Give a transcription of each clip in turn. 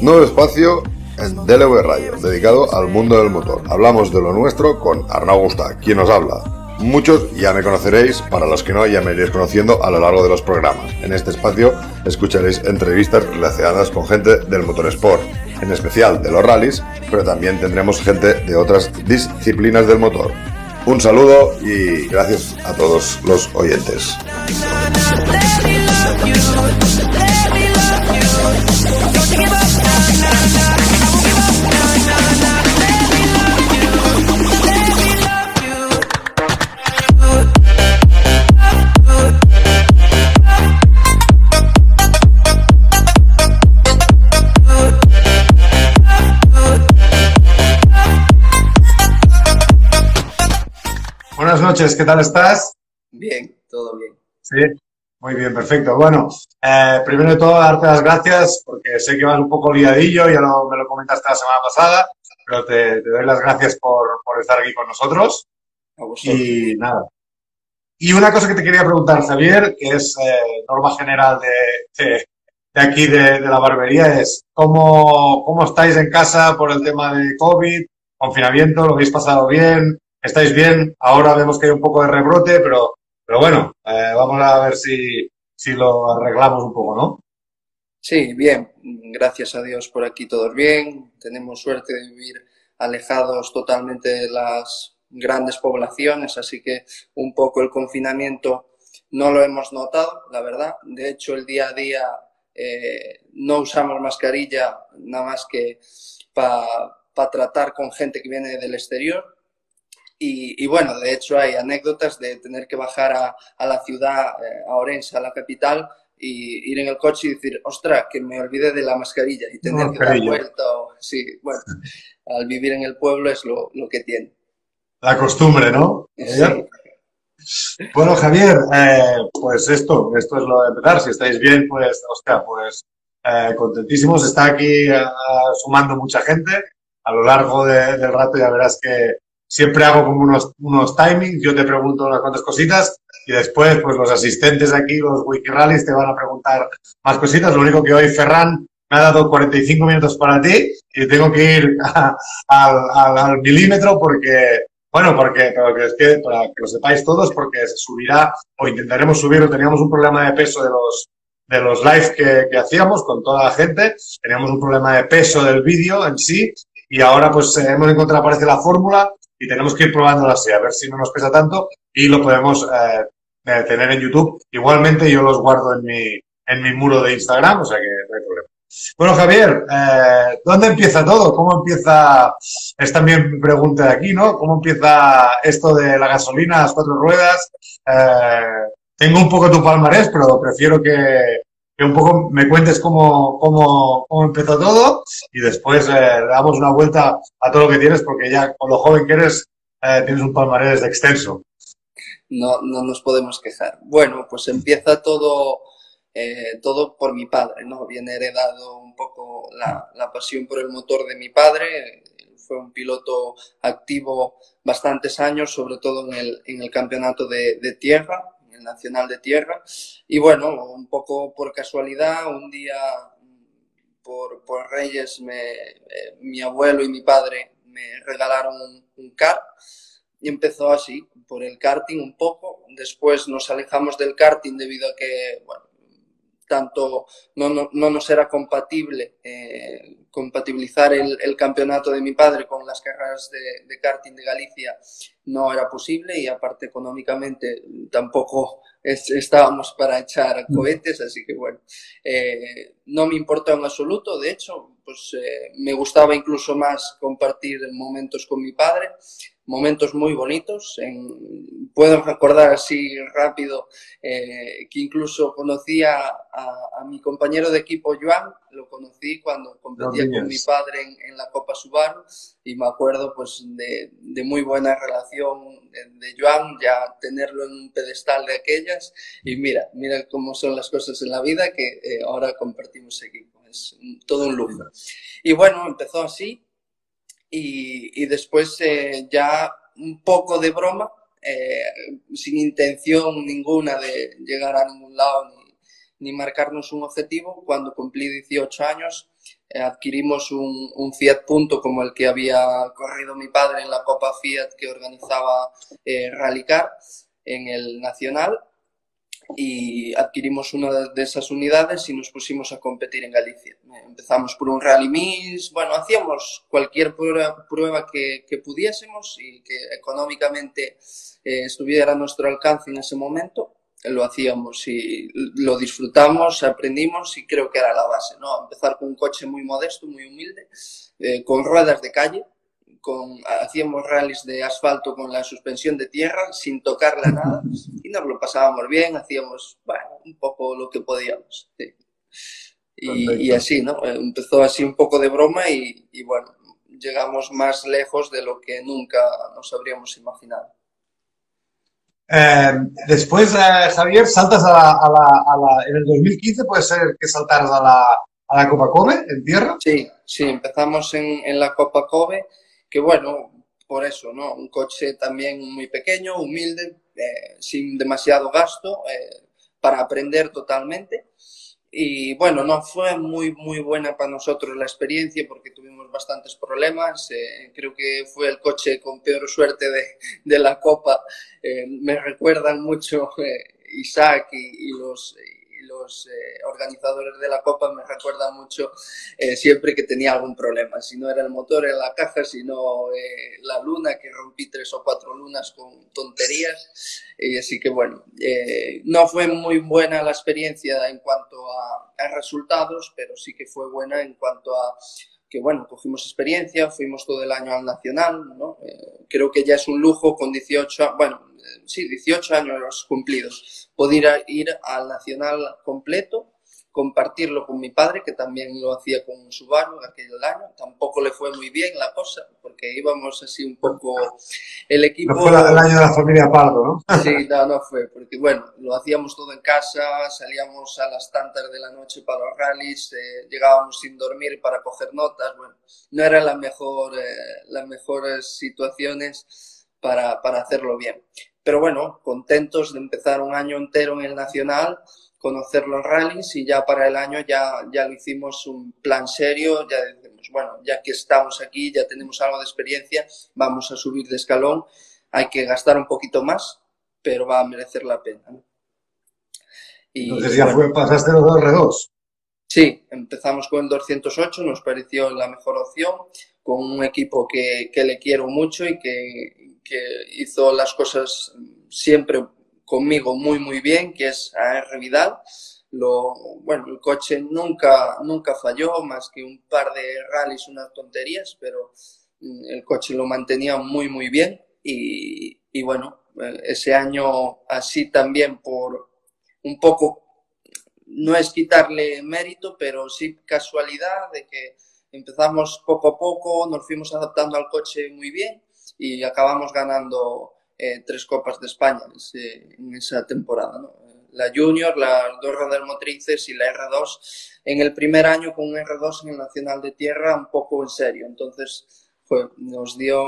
Nuevo espacio en DLV Radio, dedicado al mundo del motor. Hablamos de lo nuestro con Arnau Gusta, quien nos habla. Muchos ya me conoceréis, para los que no ya me iréis conociendo a lo largo de los programas. En este espacio escucharéis entrevistas relacionadas con gente del motorsport, en especial de los rallies, pero también tendremos gente de otras disciplinas del motor. Un saludo y gracias a todos los oyentes. Noches, ¿qué tal estás? Bien, todo bien. Sí, muy bien, perfecto. Bueno, eh, primero de todo, darte las gracias porque sé que vas un poco liadillo, ya lo- me lo comentaste la semana pasada, pero te, te doy las gracias por, por estar aquí con nosotros. A vosotros. Y nada. Y una cosa que te quería preguntar, Javier, que es eh, norma general de, de, de aquí de, de la barbería, es ¿cómo, ¿cómo estáis en casa por el tema de COVID, confinamiento? ¿Lo habéis pasado bien? ¿Estáis bien? Ahora vemos que hay un poco de rebrote, pero, pero bueno, eh, vamos a ver si, si lo arreglamos un poco, ¿no? Sí, bien. Gracias a Dios por aquí todos bien. Tenemos suerte de vivir alejados totalmente de las grandes poblaciones, así que un poco el confinamiento no lo hemos notado, la verdad. De hecho, el día a día eh, no usamos mascarilla nada más que para tratar con gente que viene del exterior. Y, y bueno, de hecho hay anécdotas de tener que bajar a, a la ciudad, eh, a Orense, a la capital, y ir en el coche y decir, ostras, que me olvidé de la mascarilla y tener que dar vuelta. Sí, bueno, al vivir en el pueblo es lo, lo que tiene. La costumbre, ¿no? Sí. Bueno, Javier, eh, pues esto, esto es lo de empezar. Si estáis bien, pues, hostia, pues eh, contentísimos. Está aquí eh, sumando mucha gente. A lo largo de- del rato ya verás que siempre hago como unos, unos timings. Yo te pregunto unas cuantas cositas y después, pues los asistentes aquí, los Wikirallies, te van a preguntar más cositas. Lo único que hoy Ferran me ha dado 45 minutos para ti y tengo que ir a- al, al- al milímetro porque bueno, porque, porque es que, para que lo sepáis todos, porque se subirá, o intentaremos subirlo, teníamos un problema de peso de los, de los live que, que hacíamos con toda la gente, teníamos un problema de peso del vídeo en sí, y ahora pues eh, hemos encontrado, parece, la fórmula, y tenemos que ir probándola así, a ver si no nos pesa tanto, y lo podemos eh, eh, tener en YouTube. Igualmente yo los guardo en mi, en mi muro de Instagram, o sea que no hay problema. Bueno, Javier, eh, ¿dónde empieza todo? ¿Cómo empieza? Es también pregunta de aquí, ¿no? ¿Cómo empieza esto de la gasolina, las cuatro ruedas? Eh, tengo un poco tu palmarés, pero prefiero que, que un poco me cuentes cómo, cómo, cómo empezó todo y después eh, damos una vuelta a todo lo que tienes, porque ya con lo joven que eres eh, tienes un palmarés extenso. No, no nos podemos quejar. Bueno, pues empieza todo, eh, todo por mi padre, ¿no? Viene heredado un poco la, pasión por el motor de mi padre. Fue un piloto activo bastantes años, sobre todo en el, en el campeonato de, de tierra, nacional de tierra. Y bueno, un poco por casualidad, un día por, por Reyes, me, eh, mi abuelo y mi padre me regalaron un, un kart y empezó así, por el karting un poco. Después nos alejamos del karting debido a que, tanto no, no, no nos era compatible eh, compatibilizar el, el, campeonato de mi padre con las carreras de, de, karting de Galicia no era posible y aparte económicamente tampoco es, estábamos para echar cohetes, así que bueno, eh, no me importó en absoluto, de hecho, pues eh, me gustaba incluso más compartir momentos con mi padre, momentos muy bonitos. En, puedo recordar así rápido eh, que incluso conocí a, mi compañero de equipo Joan, lo conocí cuando competía con mi padre en, en, la Copa Subaru y me acuerdo pues de, de muy buena relación de, de, Joan, ya tenerlo en un pedestal de aquellas y mira, mira cómo son las cosas en la vida que eh, ahora compartimos equipo, es un, todo un lujo. Y bueno, empezó así, y, y, después eh, ya un poco de broma eh, sin intención ninguna de llegar a ningún lado ni, ni marcarnos un objetivo. Cuando cumplí 18 años, eh, adquirimos un, un, Fiat Punto como el que había corrido mi padre en la Copa Fiat que organizaba eh, Rallycar en el Nacional y adquirimos una de esas unidades y nos pusimos a competir en Galicia. Empezamos por un rally mix, bueno, hacíamos cualquier prueba, prueba que, que, pudiésemos y que económicamente eh, estuviera a nuestro alcance en ese momento, lo hacíamos y lo disfrutamos, aprendimos y creo que era la base, ¿no? Empezar con un coche muy modesto, muy humilde, eh, con ruedas de calle, con, hacíamos rallies de asfalto con la suspensión de tierra sin tocarla nada y nos lo pasábamos bien, hacíamos bueno, un poco lo que podíamos. Sí. Y, y, así, ¿no? Empezó así un poco de broma y, y, bueno, llegamos más lejos de lo que nunca nos habríamos imaginado. Eh, después, eh, Javier, saltas a la, a, la, a la, En el 2015 puede ser que saltaras a la, a la Copa Kobe en tierra. Sí, sí, empezamos en, en la Copa Kobe que bueno, por eso, ¿no? Un coche también muy pequeño, humilde, eh, sin demasiado gasto, eh, para aprender totalmente. Y bueno, no fue muy, muy buena para nosotros la experiencia porque tuvimos bastantes problemas. Eh, creo que fue el coche con peor suerte de, de la Copa. me recuerdan mucho Isaac y, y los, los eh, organizadores de la Copa me recuerdan mucho eh, siempre que tenía algún problema. Si no era el motor en la caja, sino eh, la luna, que rompí tres o cuatro lunas con tonterías. Así que bueno, eh, no fue muy buena la experiencia en cuanto a, a resultados, pero sí que fue buena en cuanto a que bueno, cogimos experiencia, fuimos todo el año al Nacional. Eh, creo que ya es un lujo con 18, bueno, eh, sí, 18 años cumplidos, poder ir al Nacional completo compartirlo con mi padre, que también lo hacía con Subaru en aquel año. Tampoco le fue muy bien la cosa, porque íbamos así un poco... El equipo... No fue el año de la familia Pardo, ¿no? Sí, no, no fue, porque bueno, lo hacíamos todo en casa, salíamos a las tantas de la noche para los rallies, eh, llegábamos sin dormir para coger notas, bueno, no eran las mejor, eh, las mejores situaciones para, para hacerlo bien. Pero bueno, contentos de empezar un año entero en el Nacional, conocer los rallies y ya para el año ya, ya lo hicimos un plan serio, ya decimos, bueno, ya que estamos aquí, ya tenemos algo de experiencia, vamos a subir de escalón, hay que gastar un poquito más, pero va a merecer la pena. ¿no? Y, Entonces ya bueno, fue, pasaste los R2. Sí, empezamos con el 208, nos pareció la mejor opción, con un equipo que, que le quiero mucho y que, que hizo las cosas siempre conmigo muy muy bien, que es AR Vidal. Lo, bueno, el coche nunca, nunca falló, más que un par de rallies, unas tonterías, pero el coche lo mantenía muy muy bien y, y bueno, ese año así también por un poco, no es quitarle mérito, pero sí casualidad de que empezamos poco a poco, nos fuimos adaptando al coche muy bien y acabamos ganando eh, tres copas de España en, ese, en esa temporada. ¿no? La Junior, las dos ruedas motrices y la R2 en el primer año con un R2 en el Nacional de Tierra un poco en serio. Entonces fue, nos dio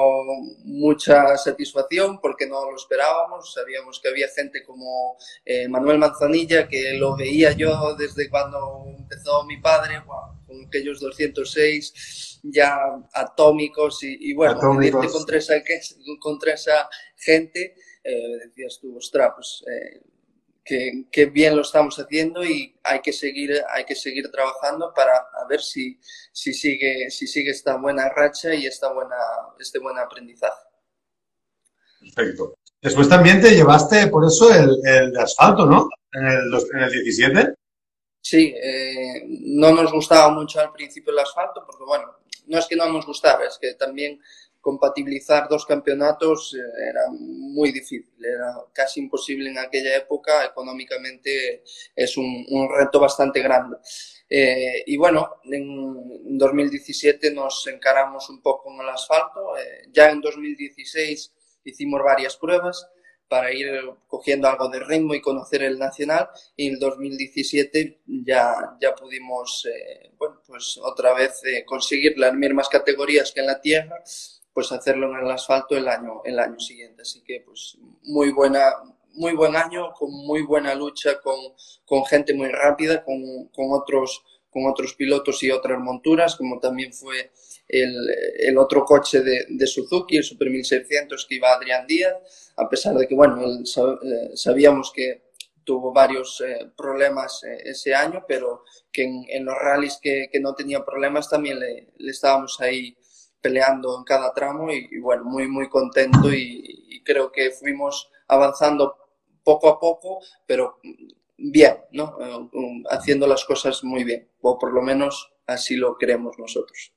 mucha satisfacción porque no lo esperábamos. Sabíamos que había gente como eh, Manuel Manzanilla, que lo veía yo desde cuando empezó mi padre, wow, con aquellos 206 ya atómicos y, y bueno, atómicos. Contra, esa, contra esa gente, eh, decías tú, ostras, pues eh, que, que, bien lo estamos haciendo y hay que seguir, hay que seguir trabajando para a ver si, si, sigue, si sigue esta buena racha y esta buena, este buen aprendizaje. Perfecto. Después también te llevaste por eso el, el asfalto, ¿no? En el, en el 17. Sí, eh, no nos gustaba mucho al principio el asfalto porque, bueno, no es que no nos gustara, es que también compatibilizar dos campeonatos eh, era muy difícil, era casi imposible en aquella época, económicamente es un, un reto bastante grande. Eh, y bueno, en 2017 nos encaramos un poco con el asfalto, eh, ya en 2016 hicimos varias pruebas, para ir cogiendo algo de ritmo y conocer el nacional y en el 2017 ya, ya pudimos eh, bueno, pues otra vez eh, conseguir las mismas categorías que en la tierra pues hacerlo en el asfalto el año, el año siguiente. Así que pues muy buena, muy buen año, con muy buena lucha, con, con gente muy rápida, con, con, otros, con otros pilotos y otras monturas, como también fue el, el otro coche de, de, Suzuki, el Super 1600 que iba Adrián Díaz, a pesar de que, bueno, eh, sabíamos que tuvo varios eh, problemas eh, ese año, pero que en, en los rallies que, que, no tenía problemas también le, le, estábamos ahí peleando en cada tramo y, y bueno, muy, muy contento y, y creo que fuimos avanzando poco a poco, pero bien, ¿no? Eh, haciendo las cosas muy bien, o por lo menos así lo creemos nosotros.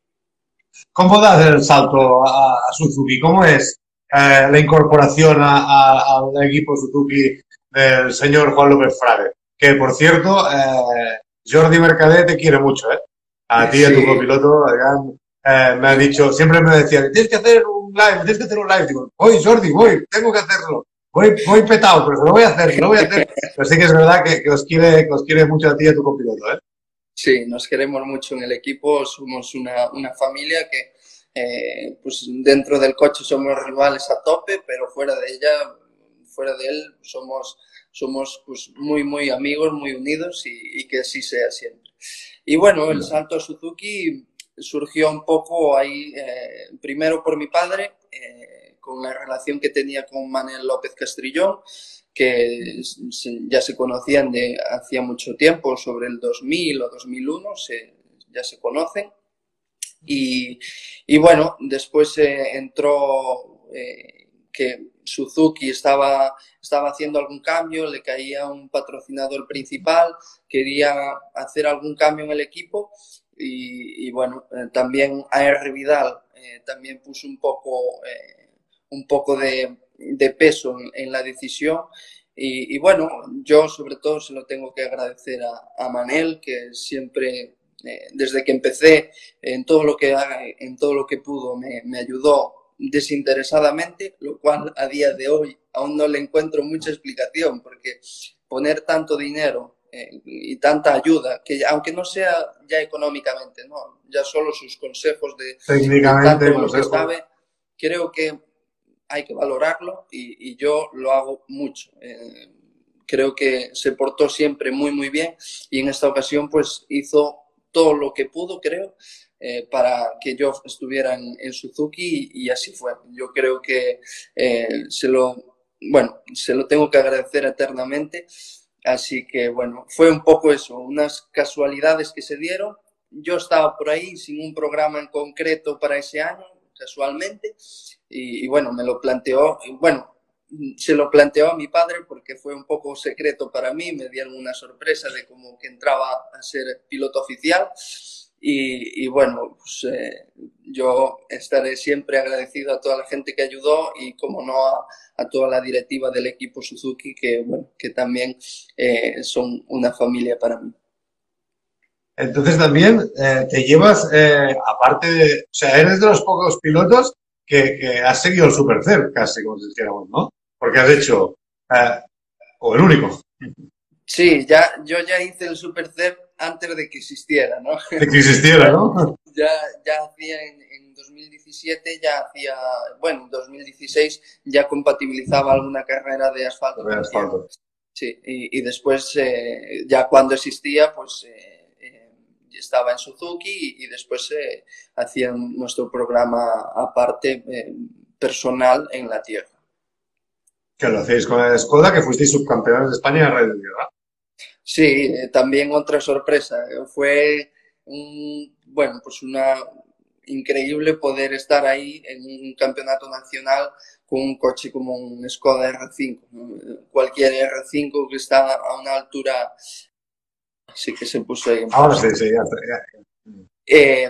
¿Cómo das el salto a, a Suzuki? ¿Cómo es eh, la incorporación al equipo Suzuki del señor Juan López Frade? Que, por cierto, eh, Jordi Mercader te quiere mucho, ¿eh? A ti y a tu copiloto, eh, me ha dicho, siempre me decía, tienes que hacer un live, tienes que hacer un live. Digo, voy, Jordi, voy, tengo que hacerlo voy, voy petado, pero lo voy a hacer, lo voy a hacer. Pero sí que es verdad que, que, os, quiere, que os quiere mucho a ti y a tu copiloto, ¿eh? Sí, nos queremos mucho en el equipo, somos una, una familia que eh, pues dentro del coche somos rivales a tope, pero fuera de ella, fuera de él, somos, somos pues, muy, muy amigos, muy unidos y, y que así sea siempre. Y bueno, el salto a Suzuki surgió un poco ahí, eh, primero por mi padre, eh, con la relación que tenía con Manuel López Castrillón, que ya se conocían de hacía mucho tiempo, sobre el 2000 o 2001, se, ya se conocen. Y, y bueno, después eh, entró que Suzuki estaba, estaba haciendo algún cambio, le caía un patrocinador principal, quería hacer algún cambio en el equipo y, y bueno, eh, también AR Vidal eh, también puso un poco eh, un poco de, peso en, la decisión. Y, bueno, yo sobre todo se lo tengo que agradecer a, Manel, que siempre, eh, desde que empecé, en todo lo que, en todo lo que pudo, me ayudó desinteresadamente, lo cual a día de hoy aún no le encuentro mucha explicación, porque poner tanto dinero eh, y tanta ayuda, que aunque no sea ya económicamente, ¿no? ya solo sus consejos de, Técnicamente, de tanto que sabe, creo que hay que valorarlo y, y yo lo hago mucho. Eh, creo que se portó siempre muy, muy bien y en esta ocasión pues hizo todo lo que pudo, creo, eh, para que yo estuviera en, en Suzuki y, y, así fue. Yo creo que eh, se lo, bueno, se lo tengo que agradecer eternamente. Así que bueno, fue un poco eso, unas casualidades que se dieron. Yo estaba por ahí sin un programa en concreto para ese año, casualmente, y, bueno, me lo planteó, bueno, se lo planteó a mi padre porque fue un poco secreto para mí, me dieron una sorpresa de como que entraba a ser piloto oficial y, y bueno, pues eh, yo estaré siempre agradecido a toda la gente que ayudó y como no a, a toda la directiva del equipo Suzuki que, bueno, que también eh, son una familia para mí. Entonces también eh, te llevas, eh, aparte de, o sea, eres de los pocos pilotos que, que has seguido el Supercer, casi como si dijéramos, ¿no? Porque has hecho, eh, o el único. Sí, ya, yo ya hice el Supercer antes de que existiera, ¿no? De que existiera, ¿no? ya, ya hacía en, en 2017, ya hacía, bueno, en 2016 ya compatibilizaba alguna carrera de asfalto. De asfalto. Sí, y, y después, eh, ya cuando existía, pues eh, eh, estaba en Suzuki y, y después eh, hacía nuestro programa aparte eh, personal en la tierra. Que lo hacéis con la Skoda, que fuisteis subcampeones de España en Radio Tierra. Sí, eh, también otra sorpresa. Fue un, bueno, pues una increíble poder estar ahí en un campeonato nacional con un coche como un Skoda R5. ¿no? Cualquier R5 que está a una altura sí que se puso ahí. Ahora sí, sí, ya, ya. Eh,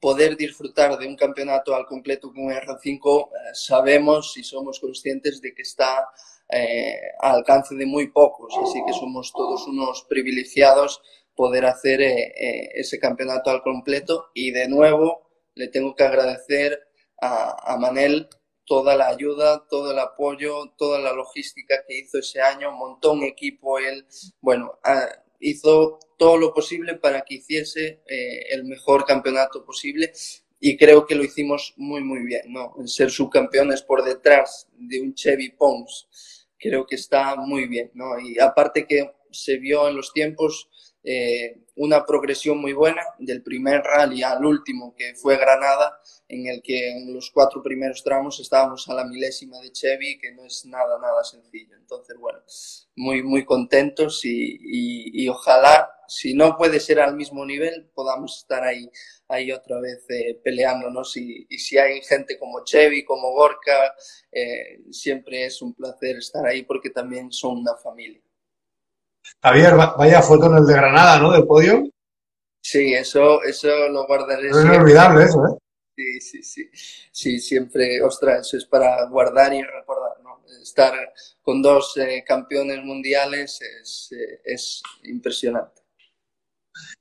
poder disfrutar de un campeonato al completo con R5, eh, sabemos y somos conscientes de que está eh, al alcance de muy pocos, así que somos todos unos privilegiados poder hacer eh, eh, ese campeonato al completo. Y de nuevo le tengo que agradecer a, Manel toda la ayuda, todo el apoyo, toda la logística que hizo ese año, un equipo él, bueno, a, hizo todo lo posible para que hiciese eh, el mejor campeonato posible. Y creo que lo hicimos muy, muy bien, ¿no? Ser subcampeones por detrás de un Chevy Pons, creo que está muy bien, ¿no? Y aparte que se vio en los tiempos eh, una progresión muy buena del primer rally al último, que fue Granada, en el que en los cuatro primeros tramos estábamos a la milésima de Chevy, que no es nada, nada sencillo. Entonces, bueno, muy, muy contentos y, y, y ojalá, si no puede ser al mismo nivel, podamos estar ahí, ahí otra vez eh, peleándonos. Y, y, si hay gente como Chevy, como Gorka, eh, siempre es un placer estar ahí porque también son una familia. Javier, vaya foto en el de Granada, ¿no? Del podio. Sí, eso, eso lo guardaré. No es inolvidable eso, ¿eh? Sí, sí, sí. Sí, siempre, ostras, eso es para guardar y recordar, ¿no? Estar con dos eh, campeones mundiales es, eh, es, impresionante.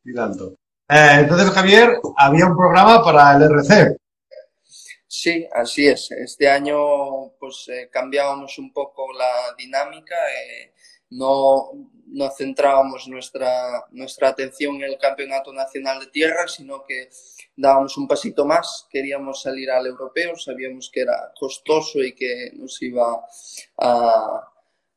Y tanto. Eh, entonces, Javier, había un programa para el RC. Sí, así es. Este año, pues, eh, cambiábamos un poco la dinámica. no, no centrábamos nuestra, nuestra atención en el Campeonato Nacional de Tierra, sino que dábamos un pasito más, queríamos salir al europeo, sabíamos que era costoso y que nos iba a,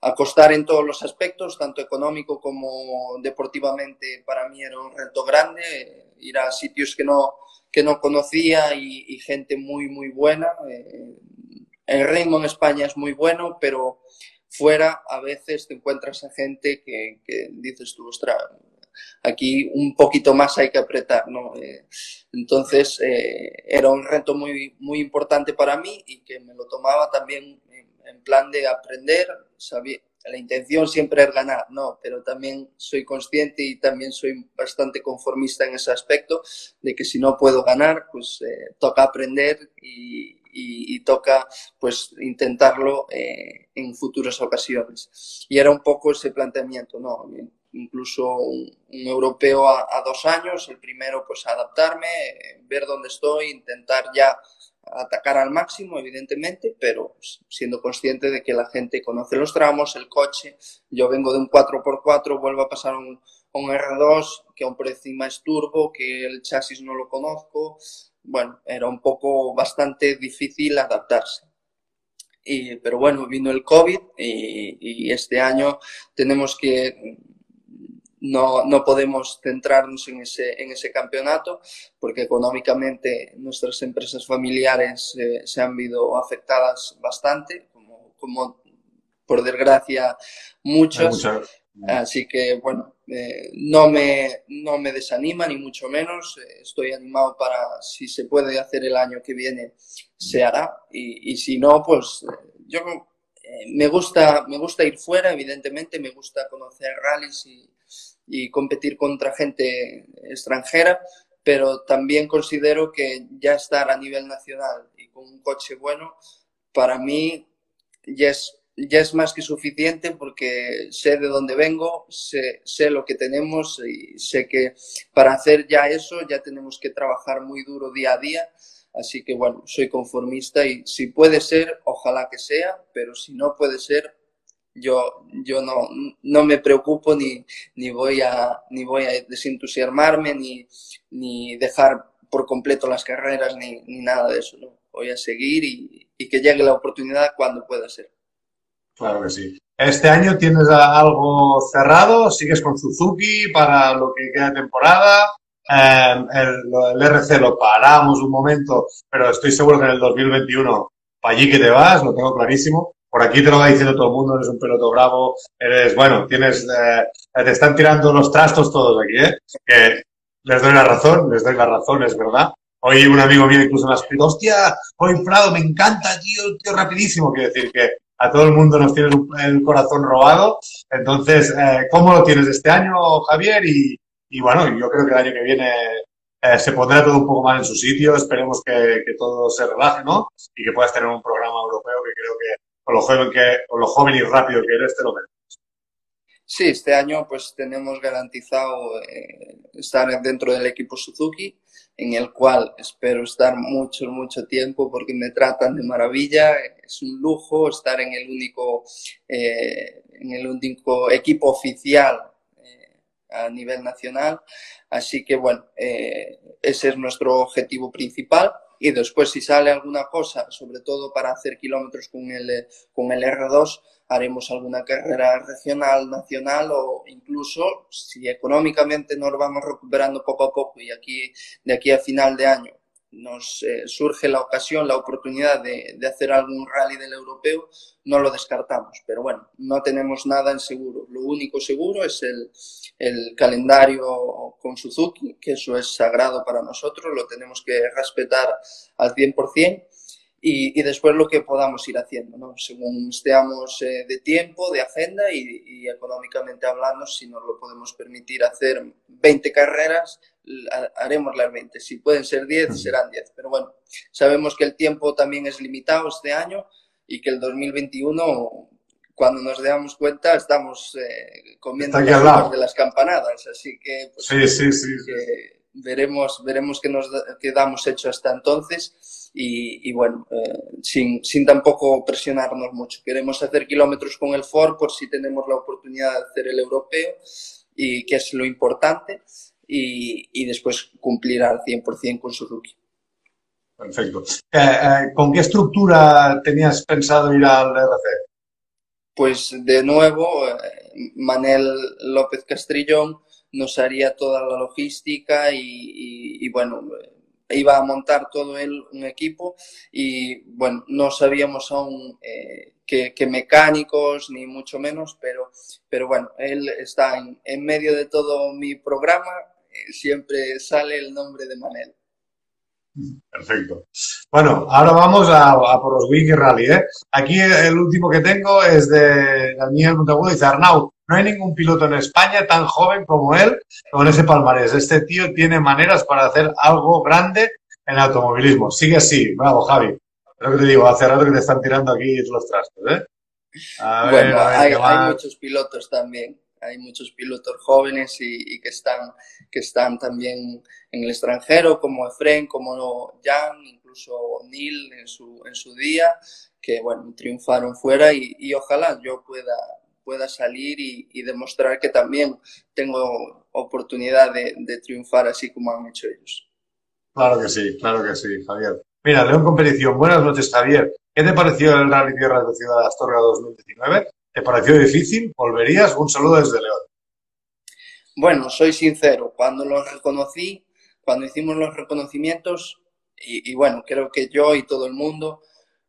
a costar en todos los aspectos, tanto económico como deportivamente, para mí era un reto grande, ir a sitios que no, que no conocía y, gente muy, muy buena. Eh, el ritmo en España es muy bueno, pero fuera a veces te encuentras a gente que, que dices tú, ostras, aquí un poquito más hay que apretar, ¿no? Eh, entonces eh, era un reto muy, muy importante para mí y que me lo tomaba también en, plan de aprender, sabía, la intención siempre es ganar, ¿no? Pero también soy consciente y también soy bastante conformista en ese aspecto de que si no puedo ganar, pues eh, toca aprender y, y, y, toca pues intentarlo eh, en futuras ocasiones. Y era un poco ese planteamiento, ¿no? Incluso un, un europeo a, a, dos años, el primero pues adaptarme, ver dónde estoy, intentar ya atacar al máximo, evidentemente, pero siendo consciente de que la gente conoce los tramos, el coche, yo vengo de un 4x4, vuelvo a pasar un, un R2, que aún por encima es turbo, que el chasis no lo conozco, bueno, era un poco bastante difícil adaptarse. Y, pero bueno, vino el COVID y, y este año tenemos que no, no podemos centrarnos en ese, en ese campeonato porque económicamente nuestras empresas familiares eh, se han visto afectadas bastante, como, como por desgracia muchas. Así que bueno, eh, no, me, no me desanima ni mucho menos. Eh, estoy animado para si se puede hacer el año que viene, se hará. Y, y si no, pues yo eh, me gusta, me gusta ir fuera, evidentemente, me gusta conocer rallies y, y competir contra gente extranjera, pero también considero que ya estar a nivel nacional y con un coche bueno, para mí ya es ya es más que suficiente porque sé de dónde vengo, sé, sé, lo que tenemos y sé que para hacer ya eso ya tenemos que trabajar muy duro día a día. Así que bueno, soy conformista y si puede ser, ojalá que sea, pero si no puede ser, yo, yo no, no me preocupo ni, ni, voy a, ni voy a desentusiasmarme ni, ni dejar por completo las carreras ni, nada de eso. ¿no? Voy a seguir y, y que llegue la oportunidad cuando pueda ser. Claro que sí. Este año tienes algo cerrado, sigues con Suzuki para lo que queda de temporada. Eh, el, el, RC lo paramos un momento, pero estoy seguro que en el 2021 para allí que te vas, lo tengo clarísimo. Por aquí te lo va diciendo todo el mundo, eres un peloto bravo, eres, bueno, tienes, eh, te están tirando los trastos todos aquí, ¿eh? Que les doy la razón, les doy la razón, es verdad. Hoy un amigo mío incluso me ha escrito, hostia, hoy Prado, me encanta, tío, tío, rapidísimo. Quiere decir que a todo el mundo nos tiene el corazón robado. Entonces, eh, ¿cómo lo tienes este año, Javier? Y, bueno, yo creo que el año que viene eh, se pondrá todo un poco más en su sitio. Esperemos que, todo se relaje, ¿no? Y que puedas tener un programa europeo que creo que con lo joven, que, con lo joven y rápido que eres, te lo mereces. Sí, este año pues tenemos garantizado eh, estar dentro del equipo Suzuki en el cual espero estar mucho, mucho tiempo porque me tratan de maravilla. Es un lujo estar en el único, eh, en el único equipo oficial eh, a nivel nacional. Así que bueno, ese es nuestro objetivo principal. Y después si sale alguna cosa, sobre todo para hacer kilómetros con el, con el R2, haremos alguna carrera regional, nacional o incluso si económicamente nos vamos recuperando poco a poco y aquí de aquí a final de año nos eh, surge la ocasión, la oportunidad de, de, hacer algún rally del europeo, no lo descartamos. Pero bueno, no tenemos nada en seguro. Lo único seguro es el, el calendario con Suzuki, que eso es sagrado para nosotros, lo tenemos que respetar al 100%. Y, y, después lo que podamos ir haciendo, ¿no? según estemos eh, de tiempo, de agenda y, y, económicamente hablando, si nos lo podemos permitir hacer 20 carreras, haremos las 20. Si pueden ser 10, serán 10. Pero bueno, sabemos que el tiempo también es limitado este año y que el 2021, cuando nos damos cuenta, estamos eh, comiendo las de las campanadas. Así que, pues, sí, sí, sí, que veremos, veremos qué nos quedamos hecho hasta entonces. Y, y bueno, eh, sin, sin tampoco presionarnos mucho. Queremos hacer kilómetros con el Ford por si tenemos la oportunidad de hacer el europeo y que es lo importante y, y después cumplir al 100% con Suzuki. Perfecto. Eh, eh, ¿Con qué estructura tenías pensado ir al RC? Pues de nuevo, Manel López Castrillón nos haría toda la logística y, y, y bueno, iba a montar todo él un equipo y bueno, no sabíamos aún eh, qué, mecánicos ni mucho menos, pero, pero bueno, él está en, en medio de todo mi programa, eh, siempre sale el nombre de Manel. Perfecto. Bueno, ahora vamos a, a por los Wiki Rally. ¿eh? Aquí el último que tengo es de Daniel Montagudo. Dice, Arnau, no hay ningún piloto en España tan joven como él con ese palmarés. Este tío tiene maneras para hacer algo grande en el automovilismo. Sigue así. Bravo, Javi. Lo que te digo, hace rato que te están tirando aquí los trastos. ¿eh? A ver, bueno, a ver, hay, hay muchos pilotos también hay muchos pilotos jóvenes y, y, que, están, que están también en el extranjero, como Efren, como Jan, incluso Neil en su, en su día, que bueno, triunfaron fuera y, y ojalá yo pueda, pueda salir y, y, demostrar que también tengo oportunidad de, de, triunfar así como han hecho ellos. Claro que sí, claro que sí, Javier. Mira, León Competición, buenas noches, Javier. ¿Qué te pareció el Rally Tierra de Ciudad de Astorga 2019? ¿Te pareció difícil? ¿Volverías? Un saludo desde León. Bueno, soy sincero, cuando lo reconocí, cuando hicimos los reconocimientos, y, y bueno, creo que yo y todo el mundo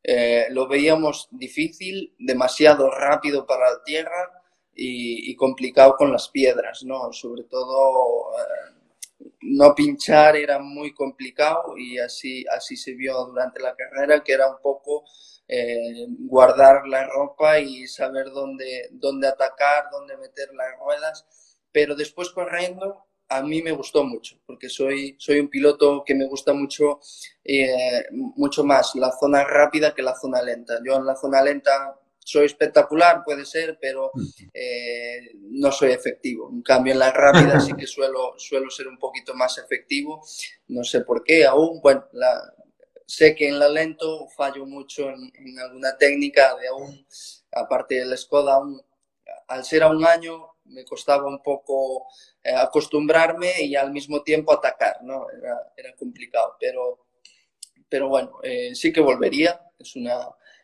eh, lo veíamos difícil, demasiado rápido para la tierra y, complicado con las piedras, ¿no? Sobre todo eh, no pinchar era muy complicado y así, así se vio durante la carrera, que era un poco eh, guardar la ropa y saber dónde, dónde atacar, dónde meter las ruedas. Pero después corriendo, a mí me gustó mucho, porque soy, soy un piloto que me gusta mucho, eh, mucho más la zona rápida que la zona lenta. Yo en la zona lenta soy espectacular, puede ser, pero eh, no soy efectivo. En cambio, en la rápida sí que suelo, suelo ser un poquito más efectivo. No sé por qué aún. Bueno, la, sé que en la lento fallo mucho en, en alguna técnica de aún, aparte del Skoda, aún, al ser a un año me costaba un poco eh, acostumbrarme y al mismo tiempo atacar, ¿no? Era, era complicado, pero, pero bueno, eh, sí que volvería, es, una,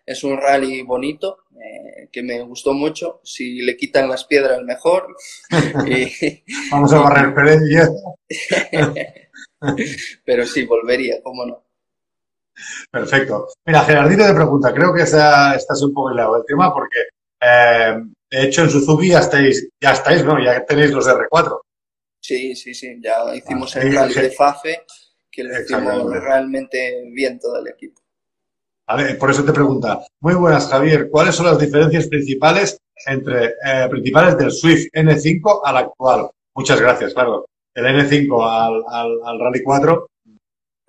es un rally bonito eh, que me gustó mucho, si le quitan las piedras mejor. y, Vamos a barrer Pérez Pero sí, volvería, cómo no. Perfecto. Mira, Gerardito te pregunta, creo que está, estás un poco hilado el tema porque, eh, de hecho, en Suzuki ya estáis, ya estáis, ¿no? Ya tenéis los R4. Sí, sí, sí, ya hicimos ah, el rally sí. de FAFE, que lo hicimos realmente bien todo el equipo. Vale, por eso te pregunta. Muy buenas, Javier. ¿Cuáles son las diferencias principales entre eh, principales del Swift N5 al actual? Muchas gracias, claro. El N5 al, al, al Rally 4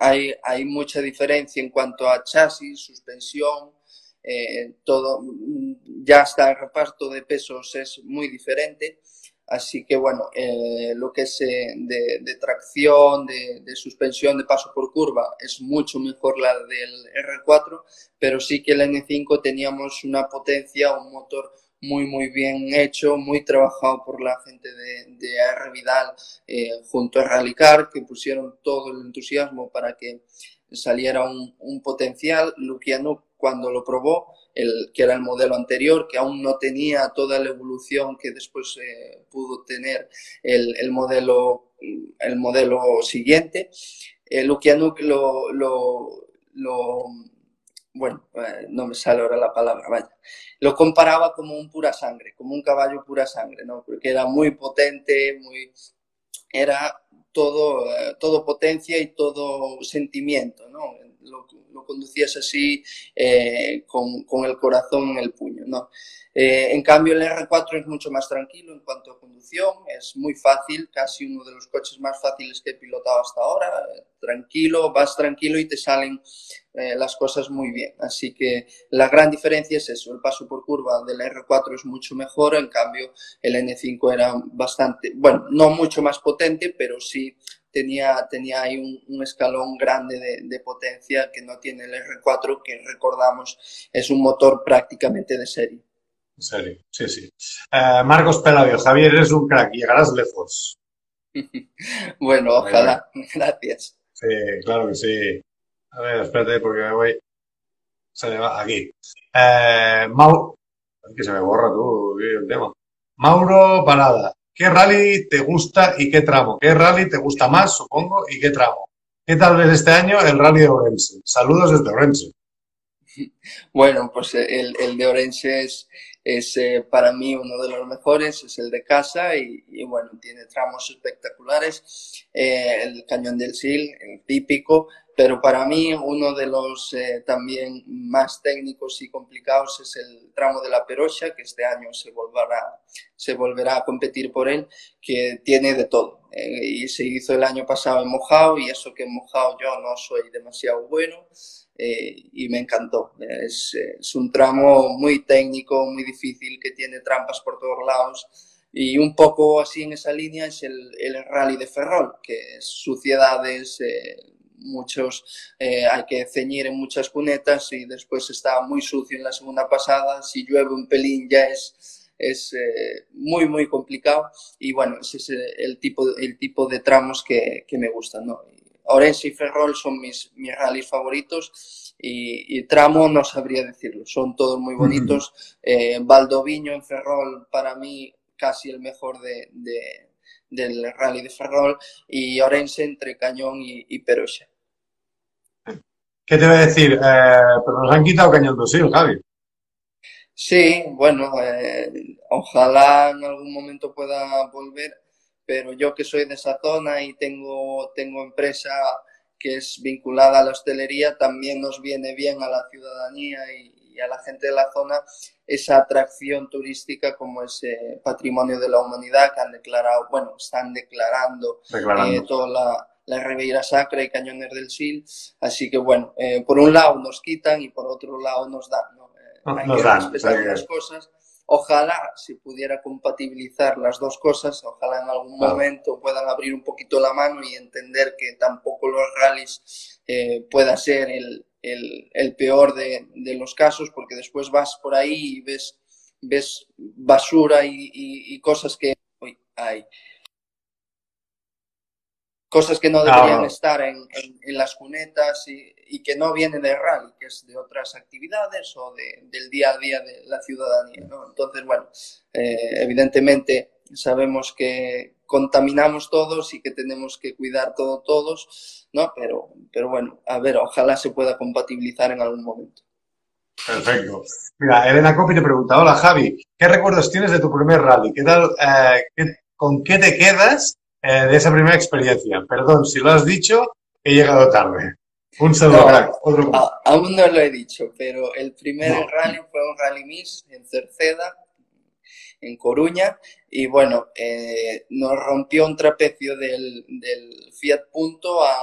hay, hay mucha diferencia en cuanto a chasis, suspensión, eh, todo, ya hasta el reparto de pesos es muy diferente. Así que bueno, eh, lo que es eh, de, tracción, de, suspensión, de paso por curva, es mucho mejor la del R4, pero sí que el N5 teníamos una potencia, un motor muy, muy bien hecho, muy trabajado por la gente de, de R. Vidal eh, junto a Rallycar, que pusieron todo el entusiasmo para que saliera un, un potencial. Luciano, cuando lo probó, el, que era el modelo anterior, que aún no tenía toda la evolución que después eh, pudo tener el, el, modelo, el modelo siguiente, eh, Luciano lo, lo, lo bueno, eh, no me sale ahora la palabra, vaya, lo comparaba como un pura sangre, como un caballo pura sangre, ¿no? Porque era muy potente, muy, era todo, eh, todo potencia y todo sentimiento, ¿no? Lo, lo conducías así eh, con, con, el corazón en el puño, ¿no? Eh, en cambio, el R4 es mucho más tranquilo en cuanto a conducción, es muy fácil, casi uno de los coches más fáciles que he pilotado hasta ahora. Tranquilo, vas tranquilo y te salen eh, las cosas muy bien. Así que la gran diferencia es eso, el paso por curva del R4 es mucho mejor, en cambio el N5 era bastante, bueno, no mucho más potente, pero sí tenía, tenía ahí un, un escalón grande de, de, potencia que no tiene el R4, que recordamos es un motor prácticamente de serie. En serio, sí, sí. Uh, Marcos Pelavio, Javier, eres un crack, llegarás lejos. bueno, ojalá, gracias. Sí, claro que sí. A ver, espérate, porque me voy. Se me va aquí. Eh, Mau... que se me borra tú el tema. Mauro Parada, ¿qué rally te gusta y qué tramo? ¿Qué rally te gusta más, supongo, y qué tramo? ¿Qué tal ves este año el rally de Orense? Saludos desde Orense. Bueno, pues el, el de Orense es, es eh, para mí uno de los mejores, es el de casa y, y bueno, tiene tramos espectaculares, eh, el Cañón del Sil, el típico, pero para mí uno de los eh, también más técnicos y complicados es el tramo de la Perocha, que este año se volverá, se volverá a competir por él, que tiene de todo. Eh, y se hizo el año pasado en Mojado y eso que en Mojado yo no soy demasiado bueno eh, y me encantó. Es, es un tramo muy técnico, muy difícil, que tiene trampas por todos lados y un poco así en esa línea es el, el rally de Ferrol, que es suciedades, eh, muchos, eh, hay que ceñir en muchas cunetas y después está muy sucio en la segunda pasada, si llueve un pelín ya es, es eh, muy, muy complicado y bueno, ese es el tipo, el tipo de tramos que, que me gustan, ¿no? Orense y Ferrol son mis, mis rallies favoritos y, y, tramo no sabría decirlo, son todos muy bonitos. Uh -huh. eh, Valdoviño en Ferrol para mí casi el mejor de, de, del rally de Ferrol y Orense entre Cañón y, y. ¿Qué te voy a decir? Eh, pero nos han quitado Cañón Dosil, Javi. Sí, bueno, eh, ojalá en algún momento pueda volver, pero yo que soy de esa zona y tengo, tengo empresa que es vinculada a la hostelería, también nos viene bien a la ciudadanía y, y a la gente de la zona esa atracción turística como ese patrimonio de la humanidad que han declarado, bueno, están declarando, declarando. Eh, toda la, la Ribeira Sacra y Cañones del Sil. Así que, bueno, eh, por un lado nos quitan y por otro lado nos dan. ¿no? Eh, hay nos que dan, respetar las cosas. Ojalá si pudiera compatibilizar las dos cosas, ojalá en algún claro. momento puedan abrir un poquito la mano y entender que tampoco los rallies eh, pueda ser el, el, el peor de, de, los casos, porque después vas por ahí y ves, ves basura y, y, y cosas que uy, hay cosas que no deberían no. estar en, en, en, las cunetas y, y, que no vienen de rally, que es de otras actividades o de, del día a día de la ciudadanía. ¿no? Entonces, bueno, eh, evidentemente sabemos que contaminamos todos y que tenemos que cuidar todo todos, ¿no? Pero, pero bueno, a ver, ojalá se pueda compatibilizar en algún momento. Perfecto. Mira, Elena Copi te pregunta, hola Javi, ¿qué recuerdos tienes de tu primer rally? ¿Qué tal, eh, qué, ¿Con qué te quedas eh, de esa primera experiencia. Perdón, si lo has dicho, he llegado tarde. Un saludo, no, Otro... a, aún no lo he dicho, pero el primer no. rally fue un rally Miss en Cerceda, en Coruña, y bueno, eh, nos rompió un trapecio del, del Fiat Punto a,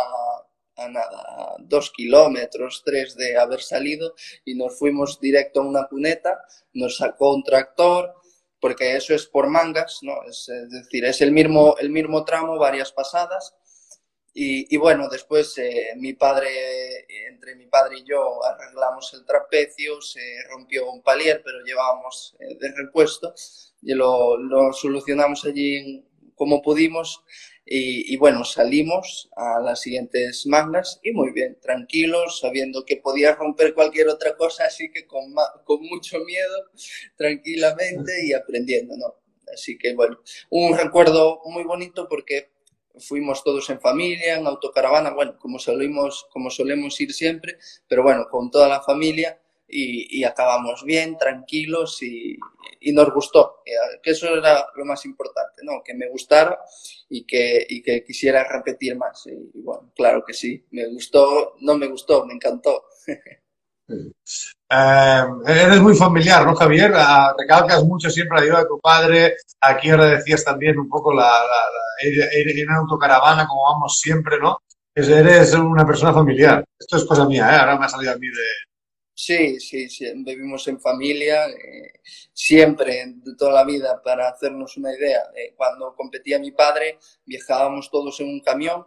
a nada, a dos kilómetros, tres de haber salido, y nos fuimos directo a una cuneta, nos sacó un tractor, porque eso es por mangas, ¿no? Es, es decir, es el mismo, el mismo tramo, varias pasadas. Y, y bueno, después eh, mi padre, entre entre mi padre y yo arreglamos el trapecio, se rompió un palier, pero llevábamos eh, de repuesto y lo, lo solucionamos allí como pudimos y, y, bueno, salimos a las siguientes mangas y muy bien, tranquilos, sabiendo que podía romper cualquier otra cosa, así que con, con mucho miedo, tranquilamente y aprendiendo, ¿no? Así que bueno, un recuerdo muy bonito porque fuimos todos en familia, en autocaravana, bueno, como solemos, como solemos ir siempre, pero bueno, con toda la familia y, y acabamos bien, tranquilos y, y, nos gustó, que eso era lo más importante, ¿no? Que me gustara y que, y que quisiera repetir más. Y, bueno, claro que sí, me gustó, no me gustó, me encantó. Eh, eres muy familiar, ¿no, Javier? Uh, recalcas mucho siempre la ayuda de tu padre. Aquí ahora decías también un poco la, la, la ir, ir, en autocaravana, como vamos siempre, ¿no? Eres una persona familiar. Esto es cosa mía, ¿eh? Ahora me ha salido a mí de... Sí, sí, sí, vivimos en familia, eh, siempre, de toda la vida, para hacernos una idea. Eh, cuando competía mi padre, viajábamos todos en un camión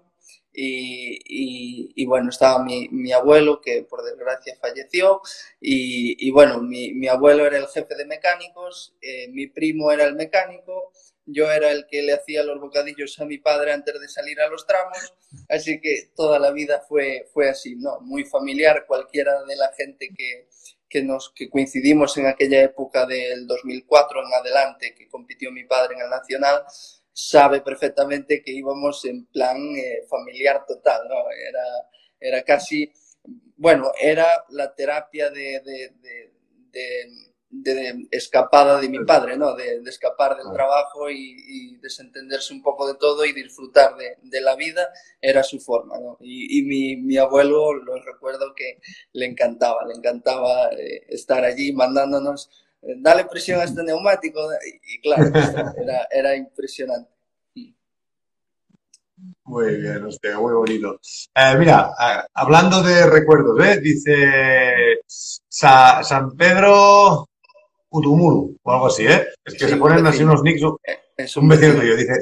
y, y, bueno, estaba mi, mi, abuelo que por desgracia falleció y, y bueno, mi, mi, abuelo era el jefe de mecánicos, eh, mi primo era el mecánico, yo era el que le hacía los bocadillos a mi padre antes de salir a los tramos, así que toda la vida fue, fue así, ¿no? Muy familiar, cualquiera de la gente que, que, nos, que coincidimos en aquella época del 2004 en adelante, que compitió mi padre en el Nacional, sabe perfectamente que íbamos en plan eh, familiar total, ¿no? Era, era casi, bueno, era la terapia de, de, de, de escapada de mi padre, ¿no? De, escapar del trabajo y, y, desentenderse un poco de todo y disfrutar de, la vida, era su forma, ¿no? Y, y mi, mi, abuelo, lo recuerdo que le encantaba, le encantaba eh, estar allí mandándonos dale presión a este neumático. Y, y claro, era, era, impresionante. Muy bien, hostia, muy bonito. Eh, mira, hablando de recuerdos, ¿eh? dice Sa San Pedro Utumuru o algo así, ¿eh? Es que sí, se ponen así unos nicks. Eh, Es un vecino tuyo, dice,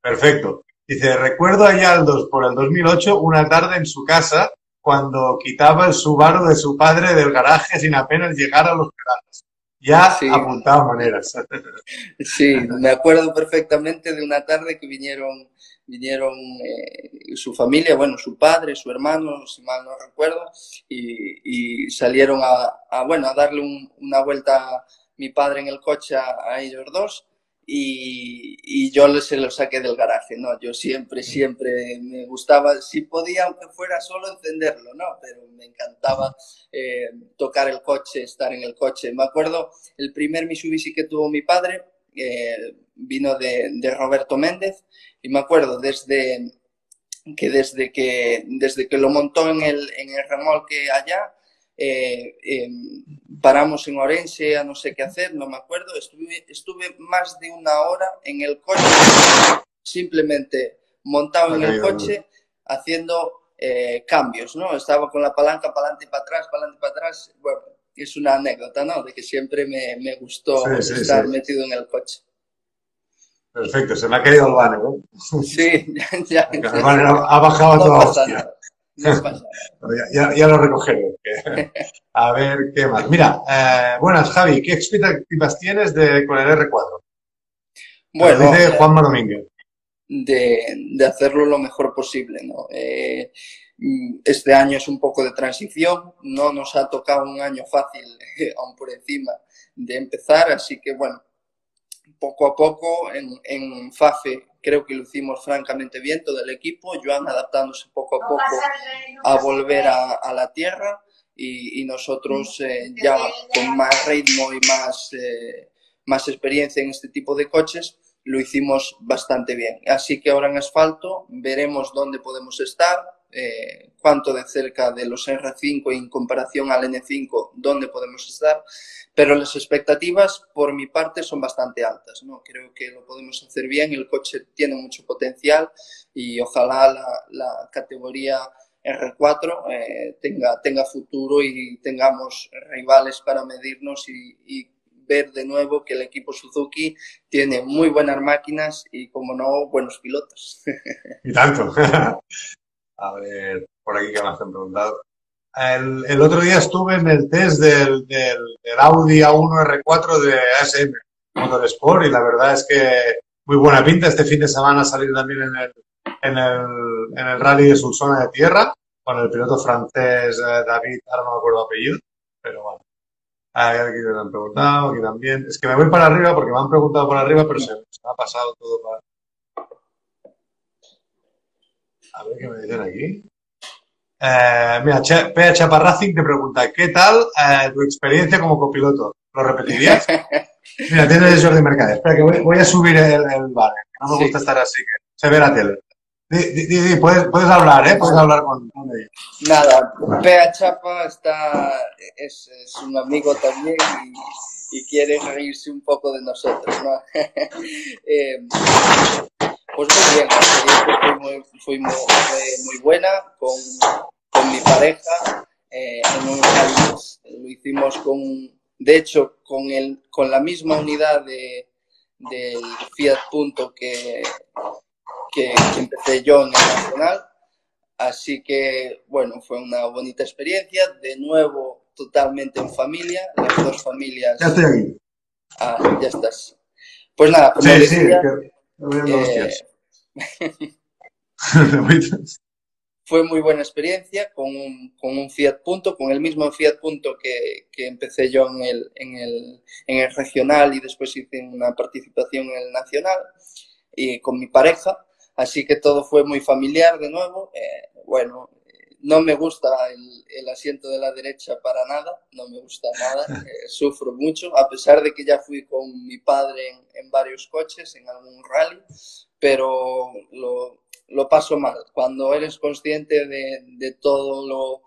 perfecto. Dice, recuerdo a Yaldos por el 2008 una tarde en su casa cuando quitaba el Subaru de su padre del garaje sin apenas llegar a los pedales ya sí. apuntado maneras. Sí, me acuerdo perfectamente de una tarde que vinieron, vinieron eh, su familia, bueno, su padre, su hermano, si mal no recuerdo, y, y salieron a, a, bueno, a darle un, una vuelta mi padre en el coche a, a ellos dos y, y, yo se lo saqué del garaje, ¿no? Yo siempre, siempre me gustaba, si podía, aunque fuera solo encenderlo, ¿no? Pero me encantaba eh, tocar el coche, estar en el coche. Me acuerdo, el primer Mitsubishi que tuvo mi padre eh, vino de, de, Roberto Méndez y me acuerdo desde que desde que, desde que lo montó en el, en el remolque allá, eh, eh, paramos en Orense a no sé qué hacer, no me acuerdo, estuve, estuve más de una hora en el coche, simplemente montado en el coche, haciendo eh, cambios, ¿no? Estaba con la palanca para adelante y para atrás, para adelante y para atrás, bueno, es una anécdota, ¿no? De que siempre me, me gustó sí, sí, estar sí. metido en el coche. Perfecto, se me ha caído el banner, ¿no? Sí, ya. ya, ya. El banner ha bajado no toda hostia. nada. Ya, ya, ya, lo recogeré. A ver qué más. Mira, eh, buenas, Javi. ¿Qué expectativas tienes de, con el R4? Bueno, dice Juanma Domínguez. De, de, hacerlo lo mejor posible. ¿no? Eh, este año es un poco de transición. No nos ha tocado un año fácil, aún por encima de empezar. Así que, bueno, poco a poco en, en FAFE creo que lo hicimos francamente bien todo el equipo, Joan adaptándose poco a poco a volver a, a la tierra y, y nosotros eh, ya con más ritmo y más, eh, más experiencia en este tipo de coches lo hicimos bastante bien. Así que ahora en asfalto veremos dónde podemos estar, eh, cuánto de cerca de los R5 en comparación al N5, dónde podemos estar, pero las expectativas por mi parte son bastante altas, ¿no? Creo que lo podemos hacer bien, el coche tiene mucho potencial y ojalá la, la categoría R4 eh, tenga, tenga futuro y tengamos rivales para medirnos y, y ver de nuevo que el equipo Suzuki tiene muy buenas máquinas y, como no, buenos pilotos. y tanto. A ver, por aquí que me han preguntado. el, el otro día estuve en el test del, del, del Audi A1 R4 de ASM Motorsport y la verdad es que muy buena pinta. Este fin de semana salir también en el, en el, en el rally de Sulsona de Tierra con el piloto francés eh, David, ahora no me acuerdo el apellido, pero bueno. Aquí me han preguntado, aquí también. Es que me voy para arriba porque me han preguntado por arriba, pero se, se me ha pasado todo para. A ver qué me dicen aquí. Eh, mira, Pea Chaparracing te pregunta, ¿qué tal eh, tu experiencia como copiloto? ¿Lo repetirías? Mira, tienes Jordi Mercader. Espera, que voy, voy a subir el, el que No me Sí. gusta estar así, que se ve la tele. Di, di, di, puedes, puedes hablar, ¿eh? Puedes hablar con, con ellos. Nada, Pea Chapa está, es, es un amigo también y, y quiere reírse un poco de nosotros, ¿no? Eh, pues muy bien, la experiencia fue muy, fue muy, buena con, con mi pareja eh, en un rally. Lo hicimos con, de hecho, con, el, con la misma unidad de, del Fiat Punto que, que, que empecé yo en el Nacional. Así que, bueno, fue una bonita experiencia. De nuevo, totalmente en familia, las dos familias. Ya estoy aquí. Ah, ya estás. Pues nada, como Sí, sí, decía, que eh, fue muy buena experiencia con un, con un Fiat Punto, con el mismo Fiat Punto que, que empecé yo en el, en, el, en el regional y después hice una participación en el nacional y con mi pareja. Así que todo fue muy familiar de nuevo. Eh, bueno, no me gusta el, el asiento de la derecha para nada, no me gusta nada, eh, sufro mucho, a pesar de que ya fui con mi padre en, en varios coches, en algún rally, pero lo, lo paso mal. Cuando eres consciente de, de todo lo.